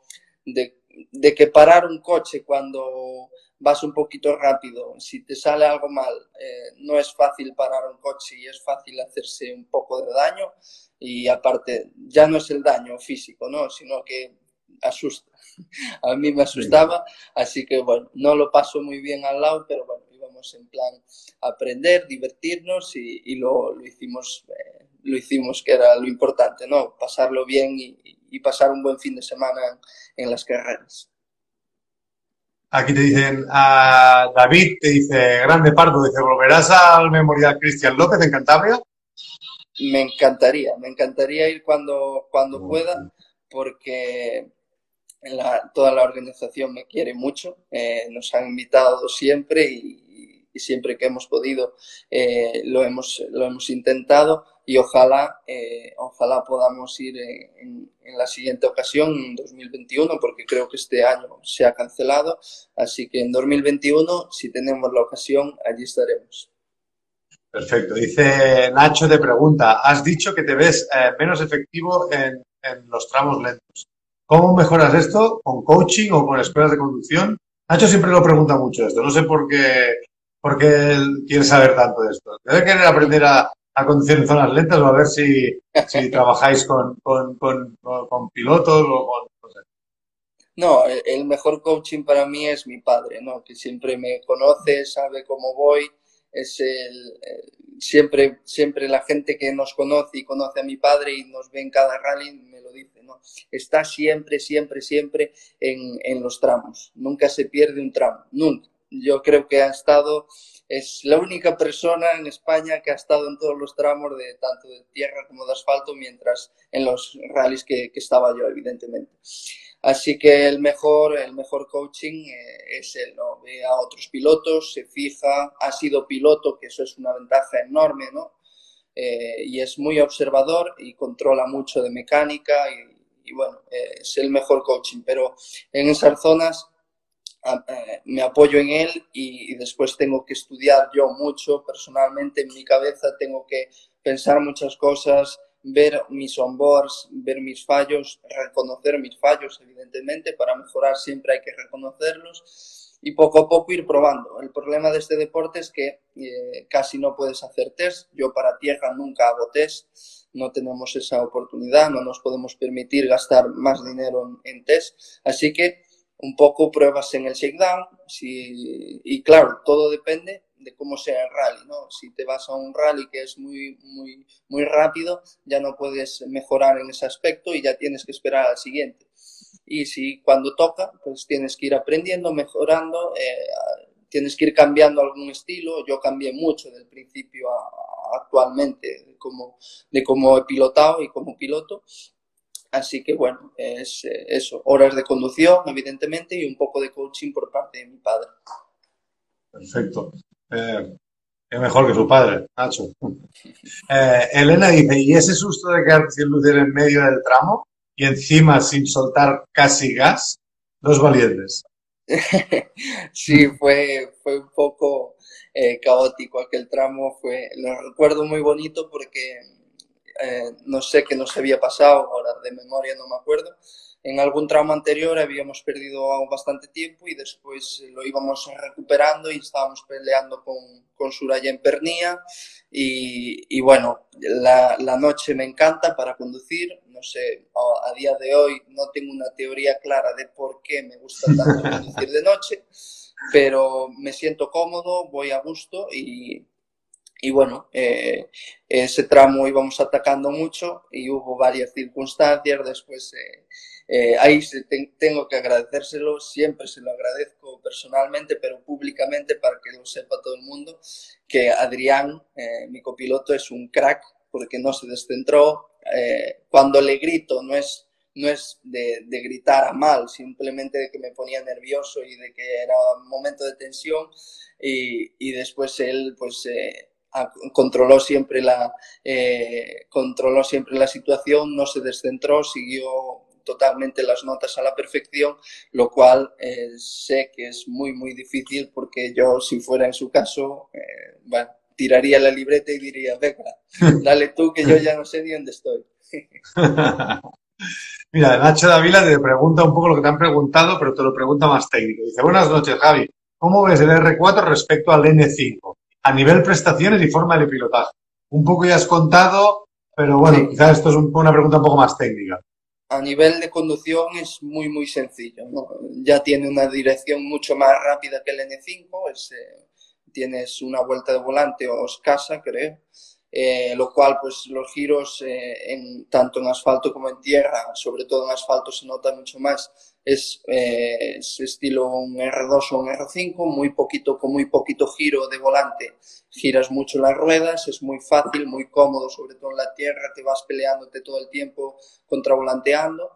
De, de, que parar un coche cuando vas un poquito rápido, si te sale algo mal, eh, no es fácil parar un coche y es fácil hacerse un poco de daño. Y aparte, ya no es el daño físico, ¿no? sino que asusta. A mí me asustaba, así que no lo paso muy bien al lado, pero bueno, íbamos en plan aprender, divertirnos y, y lo, lo, hicimos. Eh, lo hicimos, que era lo importante, ¿no? Pasarlo bien y, y pasar un buen fin de semana en, en, las carreras. Aquí te dicen, a David te dice, grande Pardo, dice, ¿volverás al Memorial Cristian López en Cantabria? Me encantaría, me encantaría ir cuando, cuando pueda, porque la, toda la organización me quiere mucho, eh, nos han invitado siempre y, y, siempre que hemos podido eh, lo, hemos, lo hemos intentado y ojalá, eh, ojalá podamos ir en, en, la siguiente ocasión, en 2021, porque creo que este año se ha cancelado. Así que en 2021, si tenemos la ocasión, allí estaremos. Perfecto. Dice Nacho, te pregunta, has dicho que te ves eh, menos efectivo en, en, los tramos lentos. ¿Cómo mejoras esto? ¿Con coaching o con escuelas de conducción? Nacho siempre lo pregunta mucho esto. No sé por qué, por qué él quiere saber tanto de esto. Debe querer aprender a, a conducir en zonas lentas o a ver si, trabajáis con, con, pilotos o con... No, no, el mejor coaching para mí es mi padre, ¿no? que siempre me conoce, sabe cómo voy, es el, siempre, siempre la gente que nos conoce y conoce a mi padre y nos ve en cada rally me lo dice, ¿no? Está siempre, siempre, siempre en, en los tramos, nunca se pierde un tramo, nunca. Yo creo que ha estado es la única persona en España que ha estado en todos los tramos de tanto de tierra como de asfalto, mientras en los rallies que, que estaba yo, evidentemente. Así que el mejor, el mejor coaching eh, es él, ¿no? Ve a otros pilotos, se fija, ha sido piloto, que eso es una ventaja enorme, ¿no? Eh, y es muy observador y controla mucho de mecánica y, y bueno, eh, es el mejor coaching. Pero en esas zonas me apoyo en él y, después tengo que estudiar yo mucho personalmente en mi cabeza, tengo que pensar muchas cosas, ver mis onboards, ver mis fallos, reconocer mis fallos, evidentemente, para mejorar siempre hay que reconocerlos y poco a poco ir probando. El problema de este deporte es que eh, casi no puedes hacer test, yo para tierra nunca hago test, no tenemos esa oportunidad, no nos podemos permitir gastar más dinero en test, así que un poco pruebas en el shakedown si, y claro, todo depende de cómo sea el rally, ¿no? Si te vas a un rally que es muy, muy, muy rápido, ya no puedes mejorar en ese aspecto y ya tienes que esperar al siguiente. y si cuando toca, pues tienes que ir aprendiendo, mejorando, eh, tienes que ir cambiando algún estilo. Yo cambié mucho del principio a, actualmente de cómo, de cómo he pilotado y como piloto. Así que bueno, es eh, eso, horas de conducción, evidentemente, y un poco de coaching por parte de mi padre. Perfecto. Eh, es mejor que su padre, Nacho. Eh, Elena dice, ¿y ese susto de quedarte sin luz en medio del tramo y encima sin soltar casi gas? Dos valientes. sí, fue, fue un poco eh, caótico aquel tramo, fue, lo recuerdo muy bonito porque eh, no sé qué nos había pasado, ahora de memoria no me acuerdo, en algún tramo anterior habíamos perdido bastante tiempo y después lo íbamos recuperando y estábamos peleando con, con Suraya en Pernía y, y bueno, la, la, noche me encanta para conducir, no sé, a, a, día de hoy no tengo una teoría clara de por qué me gusta tanto conducir de noche, pero me siento cómodo, voy a gusto y, y bueno, eh, ese tramo íbamos atacando mucho y hubo varias circunstancias, después... Eh, eh, ahí se te, tengo que agradecérselo, siempre se lo agradezco personalmente, pero públicamente para que lo sepa todo el mundo, que Adrián, eh, mi copiloto, es un crack porque no se descentró. Eh, cuando le grito no es, no es de, de, gritar a mal, simplemente de que me ponía nervioso y de que era un momento de tensión y, y después él pues controló siempre la eh, controló siempre la situación no se descentró siguió totalmente las notas a la perfección, lo cual eh, sé que es muy, muy difícil porque yo, si fuera en su caso, eh, bueno, tiraría la libreta y diría, venga, dale tú que yo ya no sé ni dónde estoy. Mira, Nacho Davila te pregunta un poco lo que te han preguntado, pero te lo pregunta más técnico. Dice, buenas noches, Javi. ¿Cómo ves el R4 respecto al N5? A nivel prestaciones y forma de pilotaje. Un poco ya has contado, pero bueno, sí. quizás esto es un, una pregunta un poco más técnica a nivel de conducción es muy, muy sencillo. ¿no? Ya tiene una dirección mucho más rápida que el N5, es, eh, tienes una vuelta de volante o escasa, creo. Eh, lo cual, pues los giros, eh, en, tanto en asfalto como en tierra, sobre todo en asfalto se nota mucho más es, eh, es, estilo un R2 o un R5, muy poquito, con muy poquito giro de volante, giras mucho las ruedas, es muy fácil, muy cómodo, sobre todo en la tierra, te vas peleándote todo el tiempo contravolanteando.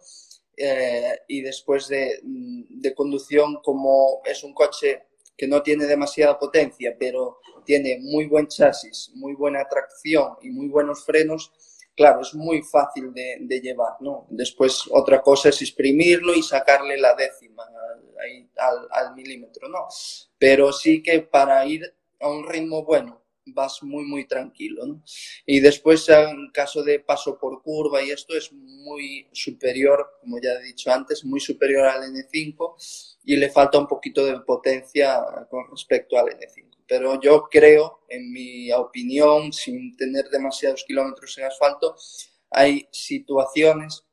Eh, y después de, de, conducción, como es un coche que no tiene demasiada potencia, pero tiene muy buen chasis, muy buena tracción y muy buenos frenos, claro, es muy fácil de, llevar, ¿no? Después otra cosa es exprimirlo y sacarle la décima al, milímetro, ¿no? Pero sí que para ir a un ritmo bueno vas muy, muy tranquilo, ¿no? Y después en caso de paso por curva y esto es muy superior, como ya he dicho antes, muy superior al N5 y le falta un poquito de potencia con respecto al N5 pero yo creo, en mi opinión, sin tener demasiados kilómetros en asfalto, hay situaciones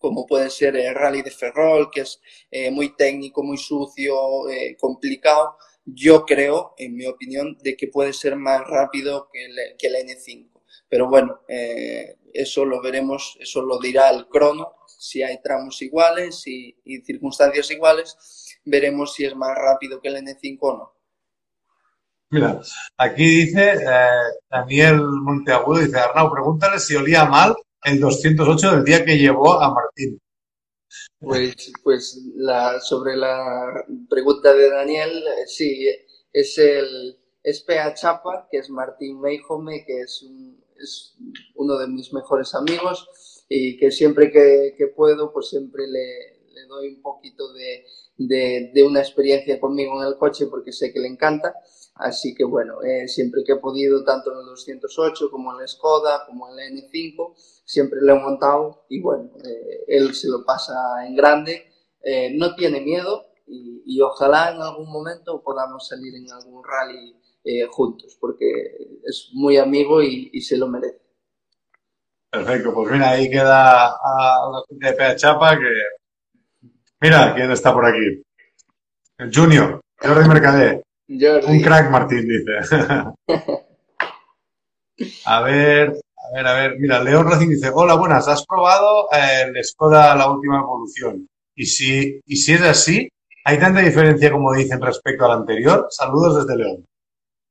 como puede ser el rally de Ferrol, que es eh, muy técnico, muy sucio, eh, complicado. Yo creo, en mi opinión, de que puede ser más rápido que el, que el N5. Pero bueno, eh, eso lo veremos, eso lo dirá el crono. Si hay tramos iguales y, y circunstancias iguales, veremos si es más rápido que el N5 o no. Mira, aquí dice eh, Daniel Monteagudo, dice Arnau, pregúntale si olía mal el 208 del día que llevó a Martín. Pues, pues la, sobre la pregunta de Daniel, sí, es el es PA Chapa, que es Martín Meijome, que es, un, es uno de mis mejores amigos y que siempre que, que puedo, pues siempre le, le doy un poquito de, de, de, una experiencia conmigo en el coche porque sé que le encanta. Así que bueno, eh, siempre que he podido, tanto en el 208 como en el Skoda, como en el N5, siempre lo he montado y bueno, eh, él se lo pasa en grande, eh, no tiene miedo y, ojalá en algún momento podamos salir en algún rally juntos, porque es muy amigo y, se lo merece. Perfecto, pues mira, ahí queda a la gente de Pea Chapa que... Mira quién está por aquí. El Junior, Jordi Mercader. Jordi. Un crack, Martín, dice. a ver, a ver, a ver. Mira, León Racing dice, hola, buenas, ¿has probado el Skoda la última evolución? Y si, y si es así, ¿hay tanta diferencia como dicen respecto al anterior? Saludos desde León.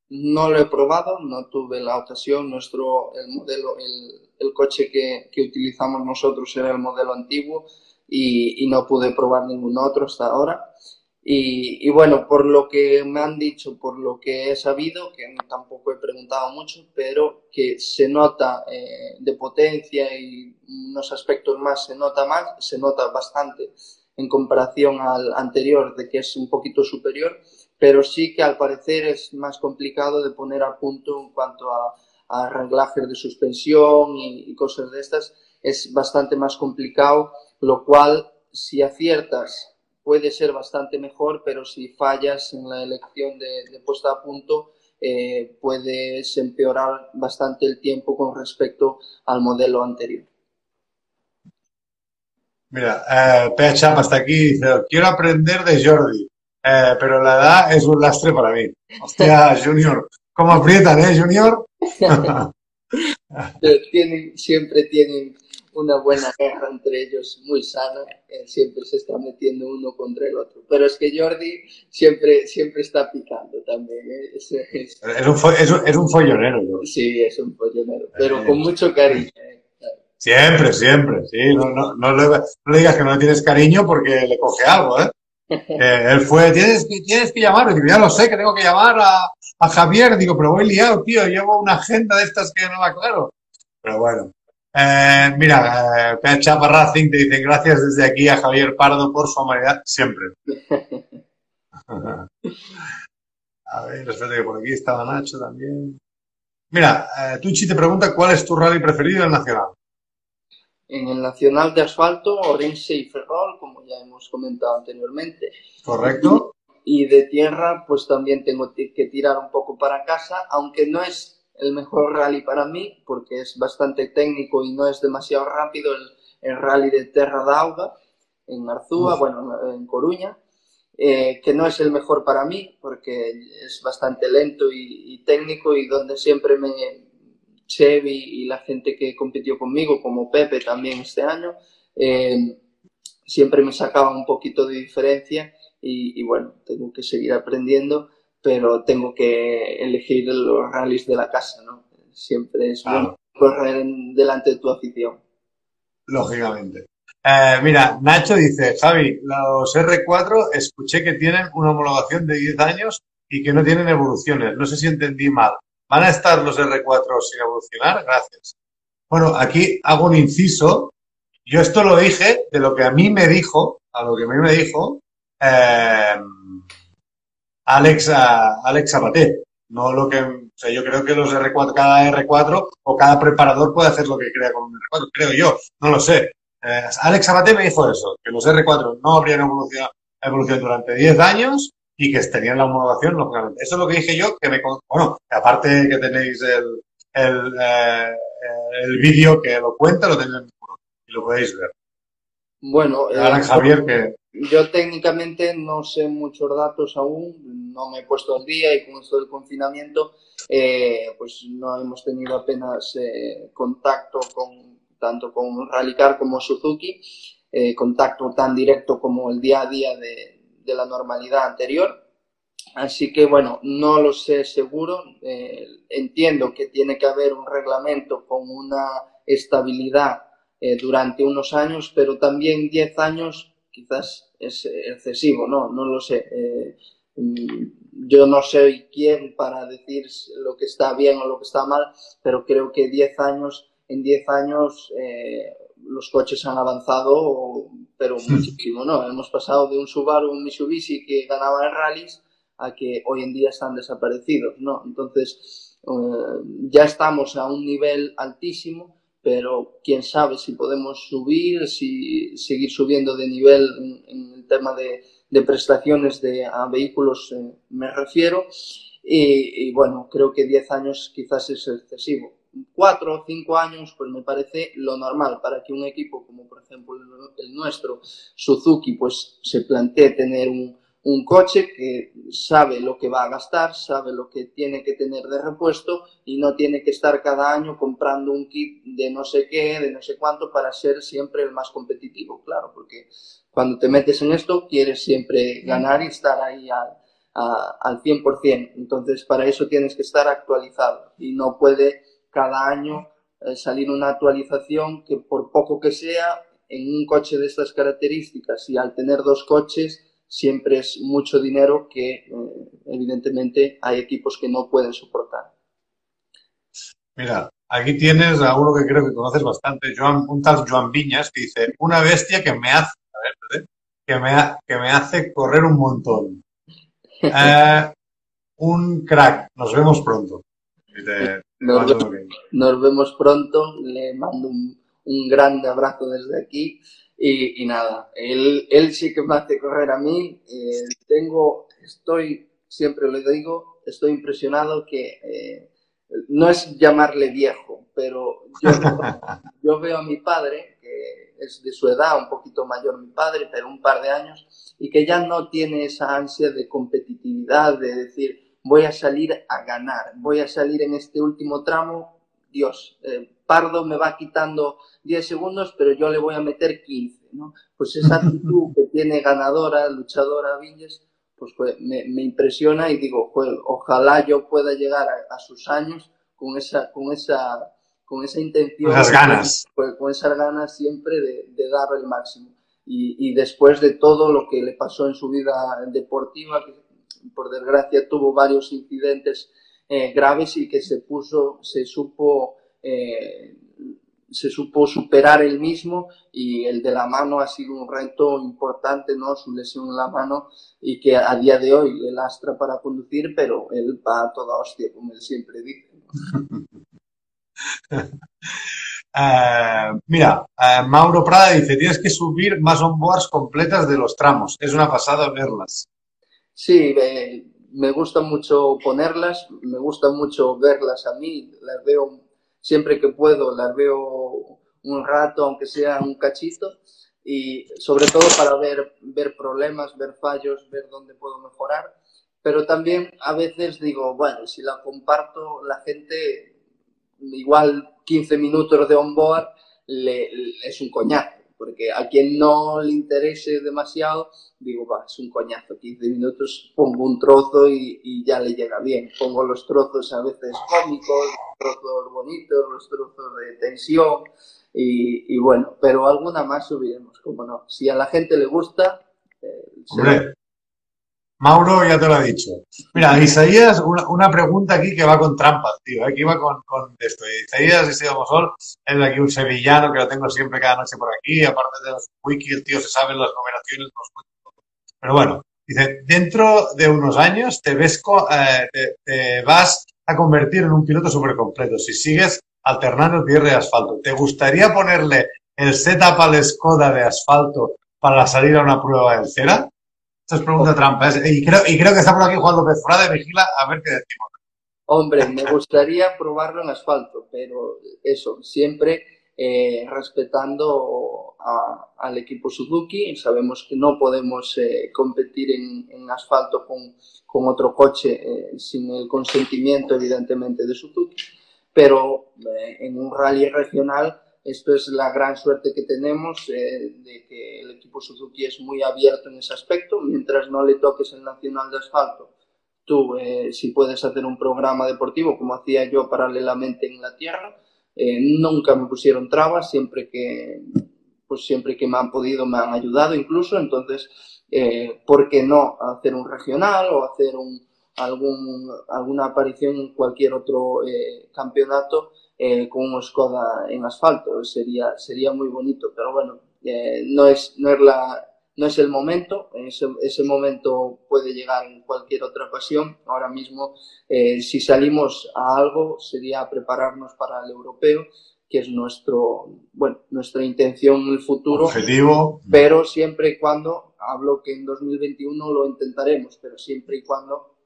No lo he probado, no tuve la ocasión. Nuestro, el modelo, el, el coche que, que, utilizamos nosotros era el modelo antiguo y, y, no pude probar ningún otro hasta ahora. Y, y, bueno, por lo que me han dicho, por lo que he sabido, que tampoco he preguntado mucho, pero que se nota eh, de potencia y unos aspectos más se nota más, se nota bastante en comparación al anterior, de que es un poquito superior, pero sí que al parecer es más complicado de poner a punto en cuanto a, a arreglajes de suspensión y, y, cosas de estas, es bastante más complicado, lo cual si aciertas puede ser bastante mejor, pero si fallas en la elección de, de puesta a punto, eh, puedes empeorar bastante el tiempo con respecto al modelo anterior. Mira, eh, hasta aquí dice, quiero aprender de Jordi. Eh, pero la edad es un lastre para mí. Hostia, Junior, ¿cómo aprietan, eh, Junior? tienen, siempre tienen una buena guerra entre ellos, muy sana, eh, siempre se está metiendo uno contra el otro. Pero es que Jordi siempre, siempre está picando también. ¿eh? Es, es, es, un es, un, es, un, follonero. ¿no? Sí, es un follonero, pero con mucho cariño. ¿eh? Siempre, siempre, sí. No, no, no, le, no, le, digas que no le tienes cariño porque le coge algo, ¿eh? Eh, él fue, tienes, tienes que llamar, digo, ya lo sé, que tengo que llamar a, a, Javier, digo, pero voy liado, tío, llevo una agenda de estas que no me aclaro. Pero bueno, eh, mira, eh, Chapa Racing te dicen gracias desde aquí a Javier Pardo por su humanidad siempre. a ver, espérate que por aquí estaba Nacho también. Mira, eh, Tucci te pregunta cuál es tu rally preferido del Nacional en el Nacional de Asfalto, Orense y Ferrol, como ya hemos comentado anteriormente. Correcto. Y de tierra, pues también tengo que tirar un poco para casa, aunque no es el mejor rally para mí, porque es bastante técnico y no es demasiado rápido el, el rally de Terra d'Auga, en Arzúa, Uf. bueno, en Coruña, eh, que no es el mejor para mí, porque es bastante lento y, y técnico y donde siempre me, Chevy y la gente que compitió conmigo, como Pepe también este año, eh, siempre me sacaba un poquito de diferencia y, y, bueno, tengo que seguir aprendiendo, pero tengo que elegir los rallies de la casa, ¿no? Siempre es claro. bueno correr delante de tu afición. Lógicamente. Eh, mira, Nacho dice, Javi, los R4 escuché que tienen una homologación de 10 años y que no tienen evoluciones. No sé si entendí mal. ¿Van a estar los R4 sin evolucionar? Gracias. Bueno, aquí hago un inciso. Yo esto lo dije de lo que a mí me dijo, a lo que a mí me dijo eh, Alex, Alex Abaté. No lo que, o sea, yo creo que los R4, cada R4 o cada preparador puede hacer lo que crea con un R4, creo yo, no lo sé. Eh, Alex Abaté me dijo eso, que los R4 no habrían evolucionado, evolucionado durante 10 años y que tenían la homologación, lógicamente. Eso es lo que dije yo, que me, bueno, aparte que tenéis el, el, eh, el vídeo que lo cuenta, lo tenéis y lo podéis ver. Bueno, eh, Javier, que... yo técnicamente no sé muchos datos aún, no me he puesto al día y con esto del confinamiento, eh, pues no hemos tenido apenas eh, contacto con tanto con Rallycar como Suzuki, eh, contacto tan directo como el día a día de, la normalidad anterior. Así que bueno, no lo sé seguro. Eh, entiendo que tiene que haber un reglamento con una estabilidad durante unos años, pero también 10 años quizás es excesivo, ¿no? No lo sé. Yo no soy quien para decir lo que está bien o lo que está mal, pero creo que 10 años, en 10 años eh, los coches han avanzado, pero muchísimo, ¿no? Hemos pasado de un Subaru, un Mitsubishi que ganaba en rallies a que hoy en día están desaparecidos, ¿no? Entonces, eh, ya estamos a un nivel altísimo, pero quién sabe si podemos subir, si seguir subiendo de nivel en, en el tema de, de, prestaciones de, a vehículos, eh, me refiero. Y, bueno, creo que 10 años quizás es excesivo cuatro o cinco años, pues me parece lo normal para que un equipo como por ejemplo el nuestro, Suzuki, pues se plantee tener un, un coche que sabe lo que va a gastar, sabe lo que tiene que tener de repuesto y no tiene que estar cada año comprando un kit de no sé qué, de no sé cuánto para ser siempre el más competitivo, claro, porque cuando te metes en esto quieres siempre ganar y estar ahí al, a, al 100%. Entonces, para eso tienes que estar actualizado y no puede cada año eh, salir una actualización que por poco que sea, en un coche de estas características y al tener dos coches, siempre es mucho dinero que eh, evidentemente hay equipos que no pueden soportar. Mira, aquí tienes a uno que creo que conoces bastante, Joan, un tal Joan Viñas, que dice, una bestia que me hace, a ver, que me, ha- que me hace correr un montón. Eh, un crack, nos vemos pronto. Te- Nos Nos vemos pronto, le mando un, un grande abrazo desde aquí y, y nada, él, él sí que me hace correr a mí. eh, tengo, estoy, siempre le digo, estoy impresionado que eh, no es llamarle viejo, pero yo, yo veo a mi padre, que es de su edad, un poquito mayor mi padre, pero un par de años, y que ya no tiene esa ansia de competitividad, de decir, voy a salir a ganar, voy a salir en este último tramo, Dios, eh, Pardo me va quitando 10 segundos, pero yo le voy a meter 15, ¿no? Pues esa actitud que tiene ganadora, luchadora Villes, pues, pues, me, me impresiona y digo, pues, ojalá yo pueda llegar a, a sus años con esa, con esa, con esa intención, Con esas ganas. pues, con esas ganas siempre de, de dar el máximo. Y, y después de todo lo que le pasó en su vida deportiva, que por desgracia tuvo varios incidentes eh, graves y que se puso, se supo, eh, se supo superar él mismo y el de la mano ha sido un reto importante, ¿no? Su lesión en la mano y que a día de hoy le lastra para conducir, pero él va a toda hostia, como él siempre dice. ¿no? Eh, mira, eh, Mauro Prada dice, tienes que subir más onboards completas de los tramos. Es una pasada verlas. Sí, eh, me gusta mucho ponerlas, me gusta mucho verlas a mí, las veo siempre que puedo, las veo un rato, aunque sea un cachito, y sobre todo para ver, ver problemas, ver fallos, ver dónde puedo mejorar. Pero también a veces digo, bueno, si la comparto, la gente, igual 15 minutos de onboard, le, le- es un coñazo, porque a quien no le interese demasiado, digo, va, es un coñazo, 15 minutos, pongo un trozo y, y ya le llega bien. Pongo los trozos a veces cómicos, los trozos bonitos, los trozos de tensión y, y bueno, pero alguna más subiremos, como no. Si a la gente le gusta, eh, Hombre, Mauro ya te lo ha dicho. Mira, Isaías, una, una pregunta aquí que va con trampas, tío. Aquí va con, esto. Isaías Isidro es de aquí un sevillano que lo tengo siempre cada noche por aquí. Aparte de los wikis, tío se sabe las numeraciones. los. Pero bueno, dice, dentro de unos años te, ves eh, te vas a convertir en un piloto súper completo. Si sigues alternando tierra y asfalto, ¿te gustaría ponerle el setup al Skoda de asfalto para salir a una prueba de cera? Es pregunta trampa. y, creo, y creo que está por aquí Juan López Frade. Vigila a ver qué decimos. Hombre, me gustaría probarlo en asfalto, pero eso, siempre eh, respetando a- al equipo Suzuki. Sabemos que no podemos eh, competir en, en asfalto con, con otro coche eh, sin el consentimiento, evidentemente, de Suzuki. Pero eh, en un rally regional, esto es la gran suerte que tenemos eh, de que el equipo Suzuki es muy abierto en ese aspecto. Mientras no le toques el nacional de asfalto, tú, eh, si puedes hacer un programa deportivo, como hacía yo paralelamente en la tierra, eh, nunca me pusieron trabas, siempre que, pues siempre que me han podido me han ayudado incluso, entonces, ¿por qué no hacer un regional o hacer un, algún, alguna aparición en cualquier otro campeonato eh, con un Skoda en asfalto? Sería, sería muy bonito, pero bueno, eh, no, es, no, es la, no es el momento, ese, ese momento puede llegar en cualquier otra ocasión. Ahora mismo, eh, si salimos a algo, sería prepararnos para el europeo, que es nuestro, bueno, nuestra intención en el futuro, Objetivo. pero siempre y cuando, hablo que en 2021 lo intentaremos, pero siempre y cuando,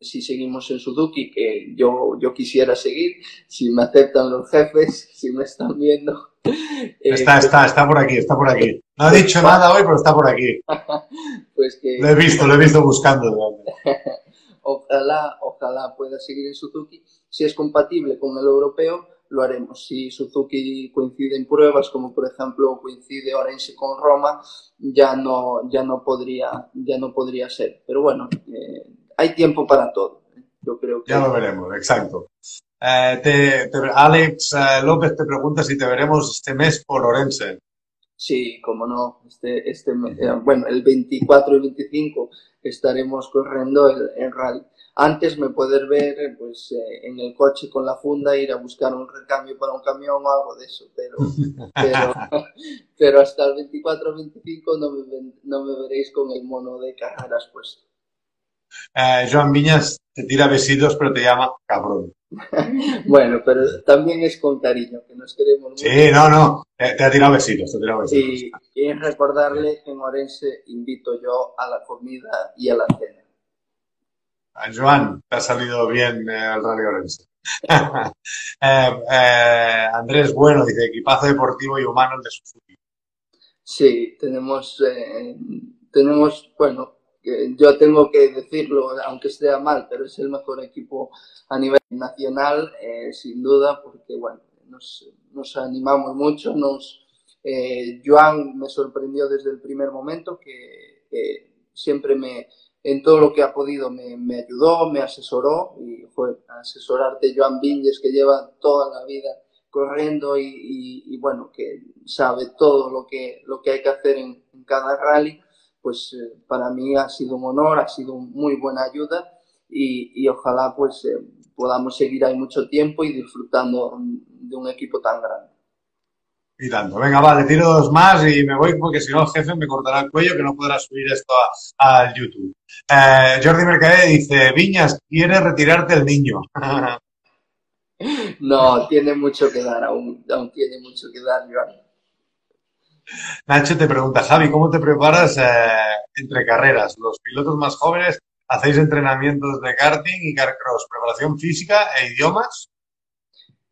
si seguimos en Suzuki, que yo, yo quisiera seguir, si me aceptan los jefes, si me están viendo, Está, Eh, está, está por aquí, está por aquí. No ha dicho nada hoy, pero está por aquí. Pues que Lo he visto, lo he visto buscando. ojalá, ojalá pueda seguir en Suzuki. Si es compatible con el europeo, lo haremos. Si Suzuki coincide en pruebas, como por ejemplo coincide Orense con Roma, ya no, ya no podría, ya no podría ser. Pero bueno, eh, hay tiempo para todo. Yo creo que Ya lo veremos, exacto. Eh, te- te- Alex eh, López te pregunta si te veremos este mes por Orense. Sí, como no, este, este, eh, bueno, el 24 y 25 estaremos corriendo el, el rally. Antes me poder ver pues, en el coche con la funda, ir a buscar un recambio para un camión o algo de eso, pero, pero, pero hasta el 24 o 25 no me, no me veréis con el mono de carreras puesto. Eh, Joan Viñas te tira besitos, pero te llama cabrón. Bueno, pero también es con cariño, que nos queremos mucho. Sí, no, no. Te, te ha tirado besitos, te ha tirado besitos. Y, y recordarle que en Orense invito yo a la comida y a la cena. A Joan, te ha salido bien eh, el Rally Orense. Eh, eh, Andrés Bueno dice equipazo deportivo y humano el de Suzuki. Sí, tenemos, eh, tenemos, bueno, yo tengo que decirlo, aunque sea mal, pero es el mejor equipo a nivel nacional, eh, sin duda, porque, bueno, nos, animamos mucho, nos, eh, Joan me sorprendió desde el primer momento, que siempre me, en todo lo que ha podido me, me ayudó, me asesoró, y fue asesorarte Joan Viñes, que lleva toda la vida corriendo y, bueno, que sabe todo lo que, lo que hay que hacer en cada rally, pues eh, para mí ha sido un honor, ha sido muy buena ayuda y, y ojalá pues eh, podamos seguir ahí mucho tiempo y disfrutando de un equipo tan grande. Y tanto. Venga, va, le tiro dos más y me voy porque si no el jefe me cortará el cuello que no podrá subir esto a- al YouTube. Eh, Jordi Mercader dice, Viñas, ¿quieres retirarte el niño? No, tiene mucho que dar, aún, aún tiene mucho que dar, Joan. Nacho te pregunta, Javi, ¿cómo te preparas eh, entre carreras? Los pilotos más jóvenes hacéis entrenamientos de karting y carcross, preparación física e idiomas.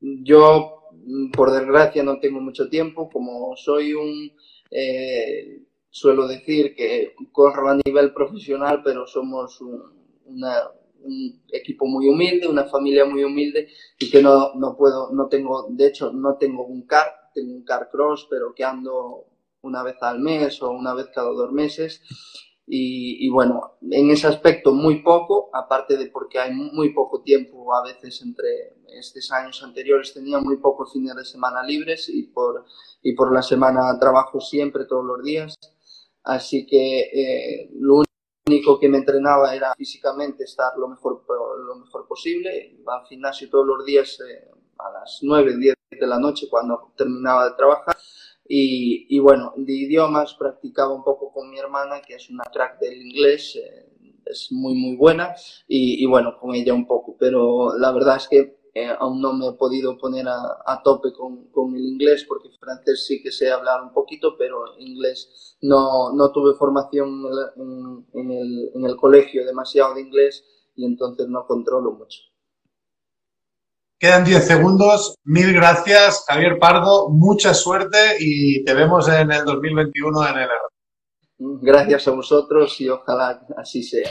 Yo, mm, por desgracia, no tengo mucho tiempo. Como soy un, eh, suelo decir que corro a nivel profesional, pero somos un, un equipo muy humilde, una familia muy humilde y que no, no puedo, no tengo, de hecho, no tengo un car, tengo un car cross, pero que ando una vez al mes o una vez cada dos meses. Y, y bueno, en ese aspecto muy poco, aparte de porque hay muy poco tiempo a veces entre estos años anteriores tenía muy pocos fines de semana libres y por, y por la semana trabajo siempre, todos los días. Así que eh, lo único que me entrenaba era físicamente estar lo mejor, lo mejor posible. Al gimnasio todos los días eh, a las 9, 10 de la noche cuando terminaba de trabajar. Y, y, bueno, de idiomas practicaba un poco con mi hermana, que es una crack del inglés, eh, es muy, muy buena, y, y, bueno, con ella un poco, pero la verdad es que eh, aún no me he podido poner a, a tope con, con, el inglés, porque francés sí que sé hablar un poquito, pero inglés no, no tuve formación en, en, el, en el colegio demasiado de inglés y entonces no controlo mucho. Quedan 10 segundos. Mil gracias, Javier Pardo. Mucha suerte y te vemos en el 2021 en el Gracias a vosotros y ojalá así sea.